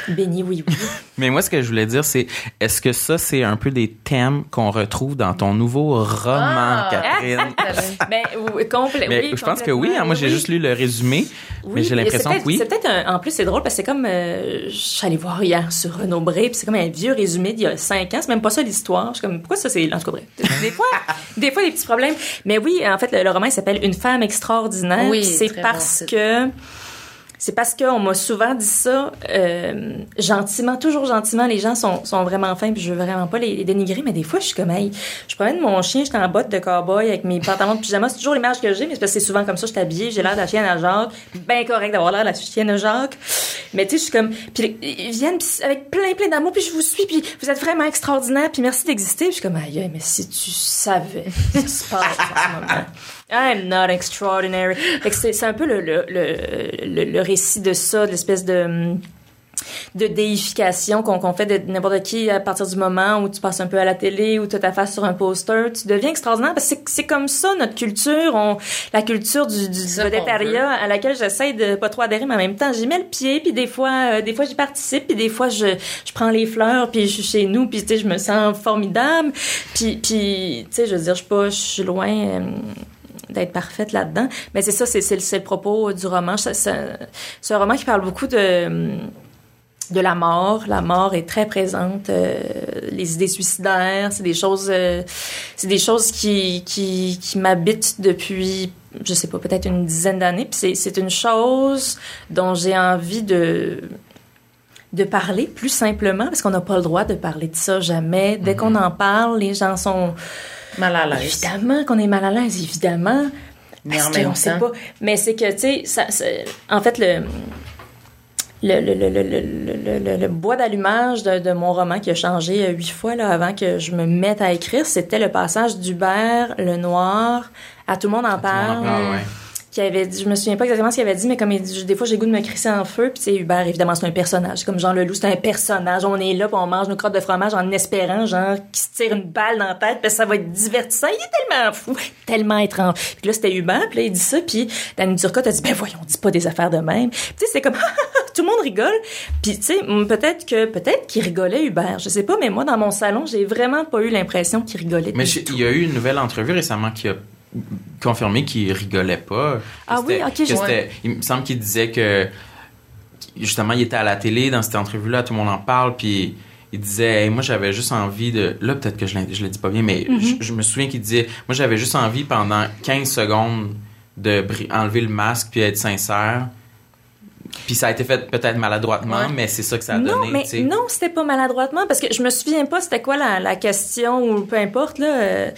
Speaker 4: bénie, oui, oui. (laughs)
Speaker 3: Mais moi, ce que je voulais dire, c'est est-ce que ça, c'est un peu des thèmes qu'on retrouve dans ton nouveau roman,
Speaker 2: Ah!
Speaker 3: Catherine? (laughs)
Speaker 4: Ben, complet,
Speaker 3: Mais
Speaker 4: oui,
Speaker 3: je pense que oui. hein, moi, j'ai
Speaker 4: oui.
Speaker 3: juste lu le résumé, mais
Speaker 4: Oui,
Speaker 3: j'ai
Speaker 4: et
Speaker 3: l'impression que oui.
Speaker 4: C'est peut-être un- en plus c'est drôle parce que c'est comme euh, je suis allée voir hier sur Renaud Bré, puis c'est comme un vieux résumé d'il y a cinq ans, c'est même pas ça l'histoire. Je suis comme pourquoi ça c'est en tout cas bref. (laughs) Des fois, des fois des petits problèmes. Mais oui, en fait le, le roman il s'appelle Une femme extraordinaire.
Speaker 2: Oui,
Speaker 4: c'est
Speaker 2: très
Speaker 4: parce que c'est parce qu'on m'a souvent dit ça euh, gentiment, toujours gentiment. Les gens sont, sont vraiment fins, puis je veux vraiment pas les, dénigrer, mais des fois, je suis comme, hey, je promène mon chien, j'étais en botte de cow-boy avec mes pantalons de pyjama. C'est toujours l'image que j'ai, mais c'est parce que c'est souvent comme ça, je suis habillée, j'ai l'air de la chienne à Jacques. Ben correct d'avoir l'air de la chienne à Jacques. Mais tu sais, je suis comme, puis ils viennent avec plein, plein d'amour, puis je vous suis, puis vous êtes vraiment extraordinaire, puis merci d'exister. Puis je suis comme, aïe, mais si tu savais ce qui se passe ce moment. I'm not extraordinary. C'est un peu le, le, le, le, récit de ça, de l'espèce de de déification qu'on fait de n'importe qui à partir du moment où tu passes un peu à la télé ou tu as ta face sur un poster, tu deviens extraordinaire parce que c'est- comme ça notre culture, on, la culture du, du vedettariat à laquelle j'essaie de pas trop adhérer, mais en même temps j'y mets le pied puis des fois euh, des fois j'y participe puis des fois je, je prends les fleurs puis je suis chez nous puis tu sais je me sens formidable. Puis puis tu sais je veux dire je suis pas je suis loin euh, d'être parfaite là-dedans. Mais c'est ça, c'est, c'est, le- propos du roman. C'est un roman qui parle beaucoup de de la mort. La mort est très présente. euh, les idées suicidaires, c'est des choses, euh, c'est des choses qui qui, qui m'habitent depuis, je sais pas, peut-être une dizaine d'années. Puis c'est, une chose dont j'ai envie de de parler plus simplement parce qu'on n'a pas le droit de parler de ça jamais. Dès qu'on en parle, les gens sont
Speaker 2: Mal à l'aise.
Speaker 4: Évidemment qu'on est mal à l'aise, évidemment.
Speaker 2: Mais
Speaker 4: Parce
Speaker 2: en même
Speaker 4: sait pas. Mais c'est que, tu sais, en fait, le. Le, le, le, le, bois d'allumage de, de mon roman qui a changé euh, huit fois là, avant que je me mette à écrire, c'était le passage d'Hubert le Noir à Tout le monde en parle
Speaker 3: en parle,
Speaker 4: qui avait dit, je me souviens pas exactement ce qu'il avait dit, mais comme il dit, des fois j'ai goût de me crisser en feu, puis c'est Hubert, évidemment, c'est un personnage. Comme Jean Leloup, c'est un personnage. On est là, puis on mange nos crottes de fromage en espérant, genre, qu'il se tire une balle dans la tête, puis ça va être divertissant. Il est tellement fou, (laughs) tellement étrange. Puis là, c'était Hubert, puis là, il dit ça, puis Danny Turcotte a dit, ben voyons, dis pas des affaires de même. Puis tu sais, c'est comme, (laughs) tout le monde rigole. Puis tu sais, peut-être que, peut-être qu'il rigolait Hubert, je sais pas, mais moi, dans mon salon, j'ai vraiment pas eu l'impression qu'il rigolait.
Speaker 3: Mais il y a eu une nouvelle entrevue récemment qui a confirmé qu'il rigolait pas.
Speaker 4: Ah oui, ok, je-
Speaker 3: Il me semble qu'il disait que justement il était à la télé dans cette entrevue-là, tout le monde en parle, puis il disait Hey, moi j'avais juste envie de là peut-être que je, l'ai- je le dis pas bien, mais
Speaker 4: Mhm.
Speaker 3: je, je me souviens qu'il disait moi j'avais juste envie pendant 15 secondes de enlever le masque puis être sincère. Puis ça a été fait peut-être maladroitement,
Speaker 2: Ouais.
Speaker 3: mais c'est ça que ça a
Speaker 4: non,
Speaker 3: donné.
Speaker 4: mais
Speaker 3: tu sais.
Speaker 4: non, c'était pas maladroitement parce que je me souviens pas c'était quoi la, la question ou peu importe là. euh,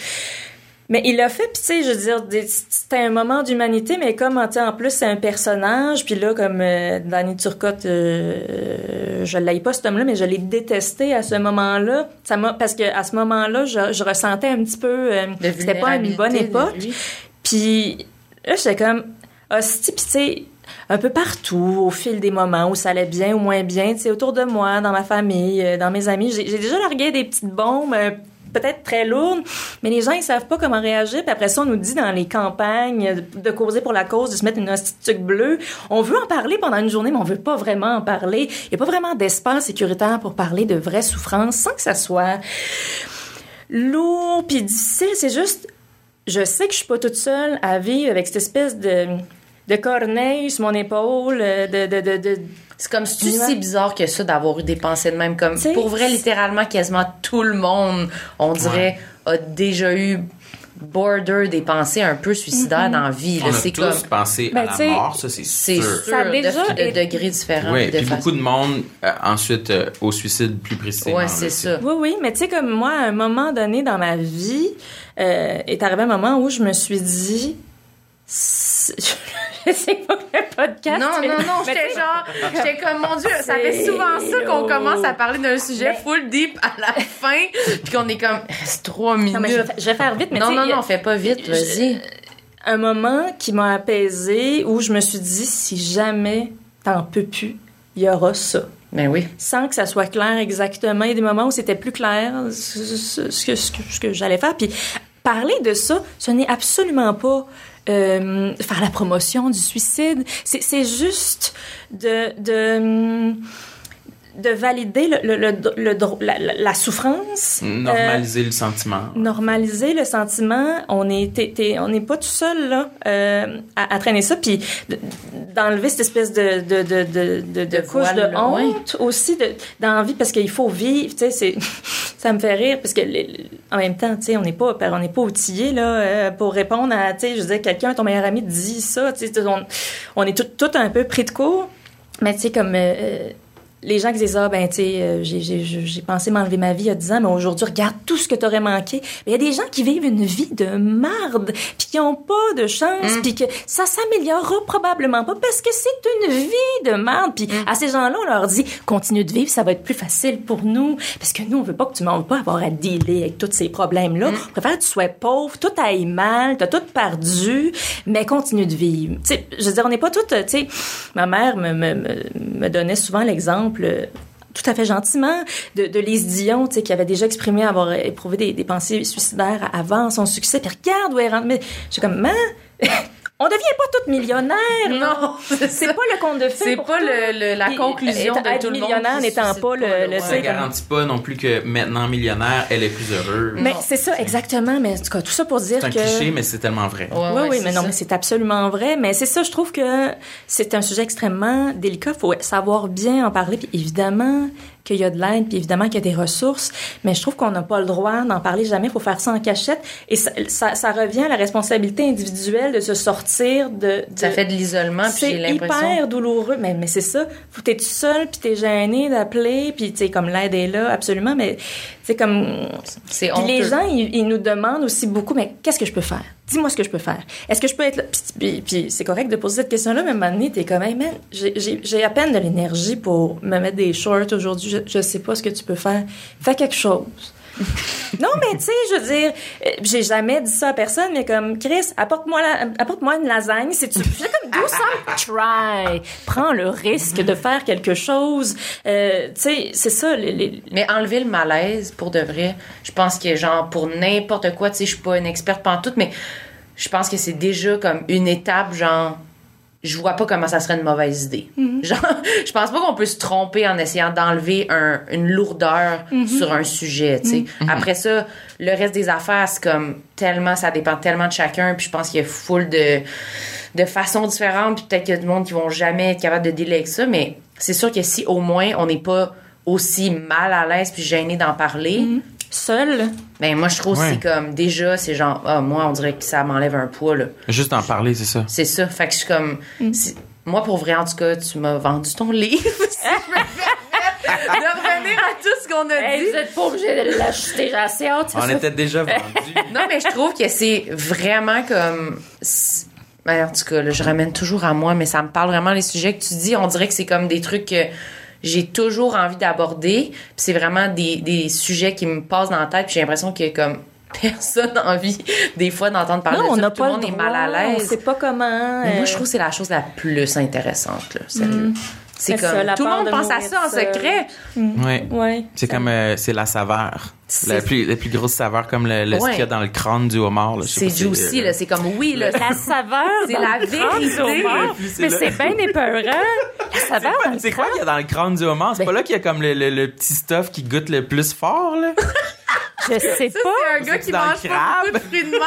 Speaker 4: mais il l'a fait, puis tu sais, je veux dire, c'était un moment d'humanité, mais comme en plus c'est un personnage, puis là comme euh, Danny Turcotte, euh, je l'aille pas cet homme-là, mais je l'ai détesté à ce moment-là. Ça m'a parce que à ce moment-là, je, je ressentais un petit peu, euh, c'était pas une bonne époque. Puis là, j'étais comme, hostie, puis tu sais, un peu partout, au fil des moments où ça allait bien ou moins bien, tu sais, autour de moi, dans ma famille, dans mes amis, j'ai déjà largué des petites bombes, peut-être très lourdes, mais les gens, ils savent pas comment réagir. Puis après ça, on nous dit dans les campagnes de, causer pour la cause, de se mettre une tuque bleue. On veut en parler pendant une journée, mais on veut pas vraiment en parler. Il y a pas vraiment d'espace sécuritaire pour parler de vraies souffrances sans que ça soit lourd puis difficile. C'est juste, je sais que je suis pas toute seule à vivre avec cette espèce de de corneille sur mon épaule, euh, de, de, de, de-
Speaker 2: C'est comme c'est
Speaker 4: Ouais.
Speaker 2: si bizarre que ça d'avoir eu des pensées de même comme
Speaker 4: T'sais,
Speaker 2: pour vrai littéralement quasiment tout le monde on dirait a déjà eu border des pensées un peu suicidaires dans la vie là.
Speaker 3: On a
Speaker 2: c'est
Speaker 3: tous
Speaker 2: comme
Speaker 3: pensé
Speaker 4: Ben,
Speaker 3: à la
Speaker 4: tu sais,
Speaker 3: mort, ça c'est
Speaker 2: c'est
Speaker 3: sûr.
Speaker 2: sûr
Speaker 4: Ça a
Speaker 2: de,
Speaker 4: déjà
Speaker 2: de degrés différents
Speaker 3: Oui,
Speaker 2: de
Speaker 3: puis
Speaker 2: façon-
Speaker 3: beaucoup de monde euh, ensuite euh, au suicide plus précisément.
Speaker 2: ouais
Speaker 3: là,
Speaker 2: c'est ça
Speaker 4: Oui, oui, mais tu sais, comme moi, à un moment donné dans ma vie, euh, est arrivé un moment où je me suis dit... (laughs) (laughs) c'est- pas que le podcast...
Speaker 2: non, non, non, j'étais genre, j'étais comme, mon Dieu, ça fait
Speaker 4: C'est
Speaker 2: souvent ça qu'on commence à parler d'un sujet full deep à la fin, puis qu'on est comme, reste trois minutes.
Speaker 4: Non, mais je vais, fa- je vais faire vite, mais
Speaker 2: non, non, non, fais pas vite, vas-y.
Speaker 4: un moment qui m'a apaisée où je me suis dit, si jamais t'en peux plus, il y aura ça.
Speaker 2: Ben oui.
Speaker 4: sans que ça soit clair exactement. Il y a des moments où c'était plus clair ce, ce- ce que, ce que, ce que j'allais faire. Puis parler de ça, ce n'est absolument pas euh, faire la promotion du suicide. C'est, juste de, de, de valider le, le, le- le dro- la, souffrance.
Speaker 3: Normaliser le sentiment.
Speaker 4: Euh, normaliser le sentiment. On n'est pas tout seul là euh, à, à traîner ça, puis de- d'enlever cette espèce de de de de, de, de
Speaker 2: De
Speaker 4: couche
Speaker 2: voile,
Speaker 4: de honte aussi de d'envie parce qu'il faut vivre. Tu sais, c'est (laughs) ça me fait rire parce que en même temps, tu sais, on n'est pas on n'est pas outillé là euh, pour répondre à tu sais, je dire quelqu'un ton meilleur ami te dit ça, tu sais, on, on est tout, tout un peu pris de court, mais tu sais comme euh, euh, les gens qui disent ah ben tu sais euh, j'ai pensé m'enlever ma vie a 10 ans mais aujourd'hui regarde tout ce que t'aurais manqué. Mais il y a des gens qui vivent une vie de marde puis qui ont pas de chance puis que ça s'améliorera probablement pas parce que c'est une vie de marde. Puis à ces gens-là on leur dit continue de vivre ça va être plus facile pour nous parce que nous on veut pas que tu m'en pas avoir à dealer avec tous ces problèmes là on préfère que tu sois pauvre tout aille mal t'as tout perdu mais continue de vivre. Tu sais je veux dire on n'est pas toutes tu sais ma mère me, me, me, me donnait souvent l'exemple euh, tout à fait gentiment de, Lise Dion, tu sais, qui avait déjà exprimé avoir éprouvé des, pensées suicidaires avant son succès. Puis regarde où elle rentre. Mais j'ai comme, man, (laughs) on devient pas toutes millionnaires.
Speaker 2: Non, c'est
Speaker 4: pas le conte de fées.
Speaker 2: C'est pas le- le- la conclusion
Speaker 4: être-
Speaker 2: de
Speaker 4: être
Speaker 2: tout le monde
Speaker 4: millionnaire n'étant pas
Speaker 2: pas,
Speaker 4: le, le
Speaker 3: Ça
Speaker 4: comme-
Speaker 3: garantit pas non plus que maintenant millionnaire, elle est plus heureuse.
Speaker 4: Mais c'est ça, exactement. Mais en tout cas, tout ça pour dire
Speaker 3: C'est un
Speaker 4: que.
Speaker 3: cliché, mais c'est tellement vrai.
Speaker 2: Ouais,
Speaker 4: oui,
Speaker 2: ouais,
Speaker 4: oui, mais non,
Speaker 2: ça.
Speaker 4: mais c'est absolument vrai. Mais c'est ça, je trouve que c'est un sujet extrêmement délicat. Il faut savoir bien en parler. Puis évidemment qu'il y a de l'aide, puis évidemment qu'il y a des ressources. Mais je trouve qu'on n'a pas le droit d'en parler jamais. Il faut faire ça en cachette. Et ça, ça, ça revient à la responsabilité individuelle de se sortir de.
Speaker 2: Ça fait de l'isolement, puis
Speaker 4: c'est
Speaker 2: j'ai l'impression.
Speaker 4: hyper douloureux, mais, mais c'est ça. T'es tout seul, puis t'es gêné d'appeler, puis tu sais comme l'aide est là, absolument, mais sais comme
Speaker 2: C'est
Speaker 4: puis les
Speaker 2: honteux.
Speaker 4: gens, ils, ils nous demandent aussi beaucoup, mais qu'est-ce que je peux faire? Dis-moi ce que je peux faire. Est-ce que je peux être là? Puis, c'est correct de poser cette question-là, mais à un moment donné, t'es comme, hey man, j'ai à peine de l'énergie pour me mettre des shorts aujourd'hui. Je, je sais pas ce que tu peux faire. Fais quelque chose. (laughs) non, mais tu sais, je veux dire, euh, j'ai jamais dit ça à personne, mais comme, Chris, apporte-moi la- apporte-moi une lasagne. C'est tu, comme, do some try. Prends le risque de faire quelque chose. Euh, tu sais, c'est ça,
Speaker 2: Mais enlever le malaise, pour de vrai, je pense que, genre, pour n'importe quoi, tu sais, je suis pas une experte pantoute, mais je pense que c'est déjà comme une étape, genre, je vois pas comment ça serait une mauvaise idée. (laughs) Genre, je pense pas qu'on peut se tromper en essayant d'enlever un, une lourdeur sur un sujet, tu sais. Après ça, le reste des affaires, c'est comme tellement, ça dépend tellement de chacun, puis je pense qu'il y a full de, de façons différentes, puis peut-être qu'il y a du monde qui vont jamais être capable de dealer avec ça, mais c'est sûr que si au moins on n'est pas aussi mal à l'aise puis gêné d'en parler,
Speaker 4: seul.
Speaker 2: ben moi je trouve que
Speaker 3: Ouais.
Speaker 2: c'est comme déjà c'est genre ah moi on dirait que ça m'enlève un poids là.
Speaker 3: Juste d'en parler, c'est ça.
Speaker 2: C'est ça, fait que je suis comme si- moi pour vrai en tout cas, tu m'as vendu ton livre. (laughs) si je me permets de revenir à tout ce qu'on a dit.
Speaker 4: êtes pas obligé de l'acheter, j'ai assez hâte.
Speaker 3: On était déjà vendus. (laughs)
Speaker 2: Non, mais je trouve que c'est vraiment comme. c'est- ben, en tout cas, là, je ramène toujours à moi, mais ça me parle vraiment les sujets que tu dis. On dirait que c'est comme des trucs que j'ai toujours envie d'aborder. Puis c'est vraiment des, des sujets qui me passent dans la tête. Puis j'ai l'impression que comme (laughs) personne n'a envie des fois d'entendre parler
Speaker 4: Non,
Speaker 2: de
Speaker 4: on
Speaker 2: ça. Tout le monde
Speaker 4: le
Speaker 2: est mal à
Speaker 4: On
Speaker 2: l'aise.
Speaker 4: sait pas comment.
Speaker 2: Mais moi,
Speaker 4: euh,
Speaker 2: je trouve que c'est la chose la plus intéressante, là. Sérieux. C'est
Speaker 4: ça,
Speaker 2: tout le monde
Speaker 4: de
Speaker 2: pense à ça en secret.
Speaker 3: Ouais.
Speaker 4: Ouais.
Speaker 3: C'est comme, euh, c'est la saveur.
Speaker 2: C'est-
Speaker 3: La plus, la plus grosse saveur, comme le, le ce qu'il y a dans le crâne du homard.
Speaker 2: C'est juicy,
Speaker 3: euh,
Speaker 2: là. C'est comme, oui, là.
Speaker 4: La saveur.
Speaker 2: C'est la vérité.
Speaker 4: du homard.
Speaker 3: Puis
Speaker 4: Mais c'est bien épeurant. La saveur
Speaker 3: C'est quoi qu'il y a dans le crâne du homard? C'est pas là qu'il y a comme le, le, le petit stuff qui goûte le plus fort, là?
Speaker 4: Je sais
Speaker 2: Ça,
Speaker 4: pas.
Speaker 2: c'est un gars qui mange pas beaucoup de fruits de mer.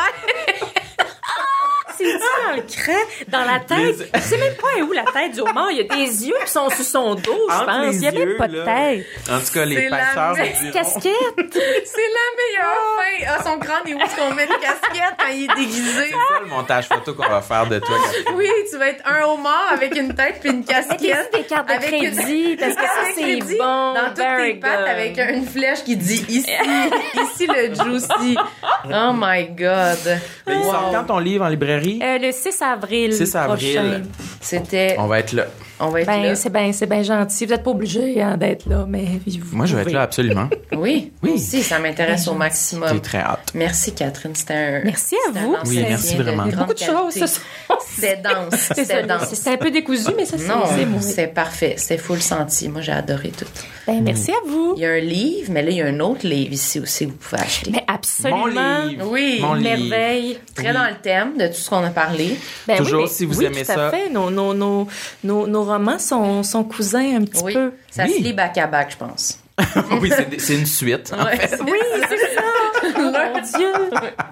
Speaker 4: C'est dit dans le cran, dans la tête.
Speaker 3: Les-
Speaker 4: Je sais même pas où la tête du homard. Il y a des yeux qui sont sous son dos, je pense. Il y a même pas de tête.
Speaker 3: En tout cas, les
Speaker 2: la
Speaker 3: passeurs diront-
Speaker 4: Casquette. (laughs)
Speaker 2: C'est la meilleure fin. Ah, son crâne est où? Est-ce qu'on met une casquette quand il est déguisé?
Speaker 3: C'est ça le montage photo qu'on va faire de toi. Catherine.
Speaker 2: Oui, tu vas être un homard avec une tête puis une
Speaker 4: Avec
Speaker 2: casquette.
Speaker 4: des cartes de
Speaker 2: Avec une-
Speaker 4: crédit, parce que ça,
Speaker 2: Avec
Speaker 4: c'est bon.
Speaker 2: Dans toutes tes pattes avec une flèche qui dit ici, (laughs) ici le juicy. Oh my god.
Speaker 3: Mais il sort quand ton livre en librairie?
Speaker 4: Euh, le 6 avril
Speaker 3: 6 avril.
Speaker 4: prochain.
Speaker 2: C'était,
Speaker 3: On va être là.
Speaker 2: On va être
Speaker 4: Ben,
Speaker 2: là.
Speaker 4: c'est bien c'est ben gentil. Vous n'êtes pas obligé hein, d'être là, mais vous
Speaker 3: Moi, je vais être là absolument. (laughs)
Speaker 2: Oui,
Speaker 3: Oui.
Speaker 2: Si, ça m'intéresse au
Speaker 3: J'ai
Speaker 2: maximum.
Speaker 3: très hâte.
Speaker 2: Merci Catherine, c'était un.
Speaker 4: Merci à vous.
Speaker 3: Oui, merci
Speaker 2: de
Speaker 3: vraiment.
Speaker 2: grande
Speaker 4: Beaucoup de choses,
Speaker 2: qualité.
Speaker 4: ce soir.
Speaker 2: C'était dense,
Speaker 4: C'est
Speaker 2: c'était dense.
Speaker 4: C'était un peu décousu, mais ça, c'est
Speaker 2: Non,
Speaker 4: c'est beau.
Speaker 2: c'est parfait, c'est full senti. Moi, j'ai adoré tout.
Speaker 4: Ben, merci à vous.
Speaker 2: Il y a un livre, mais là, il y a un autre livre ici aussi que vous pouvez acheter.
Speaker 4: Mais absolument.
Speaker 3: Mon livre.
Speaker 2: Oui,
Speaker 3: Mon livre.
Speaker 4: Merveille.
Speaker 2: Très
Speaker 3: Oui.
Speaker 2: dans le thème de tout ce qu'on a parlé.
Speaker 4: Ben
Speaker 3: Toujours,
Speaker 4: oui, mais-
Speaker 3: si vous
Speaker 4: oui,
Speaker 3: aimez
Speaker 4: tout à
Speaker 3: ça.
Speaker 4: fait. Nos, nos, nos, nos, nos romans sont, sont cousins un petit
Speaker 2: Oui,
Speaker 4: peu.
Speaker 2: ça
Speaker 3: Oui.
Speaker 2: se lit back à back, je pense. (laughs)
Speaker 3: oui, c'est une suite. en
Speaker 2: Ouais,
Speaker 3: fait.
Speaker 4: Oui, c'est ça. (laughs) Oh, mon Dieu.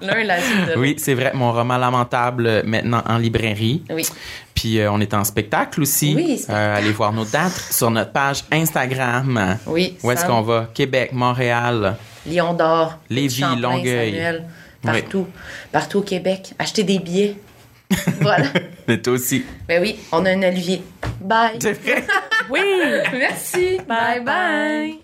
Speaker 2: L'un la suite de.
Speaker 3: Oui, c'est vrai. Mon roman lamentable euh, maintenant en librairie.
Speaker 2: Oui.
Speaker 3: Puis euh, on est en spectacle aussi.
Speaker 2: Oui, spectacle.
Speaker 3: Euh, allez voir nos dates sur notre page Instagram.
Speaker 2: Oui,
Speaker 3: Où est-ce qu'on va? Québec, Montréal.
Speaker 2: Lion d'Or.
Speaker 3: Lévis, Longueuil.
Speaker 2: Samuel, partout. Partout au Québec. Achetez des billets. (laughs) voilà.
Speaker 3: Mais toi aussi.
Speaker 2: Ben oui, on a un olivier. Bye.
Speaker 3: C'est vrai. (laughs)
Speaker 4: Oui.
Speaker 2: Merci.
Speaker 4: Bye
Speaker 2: bye. bye.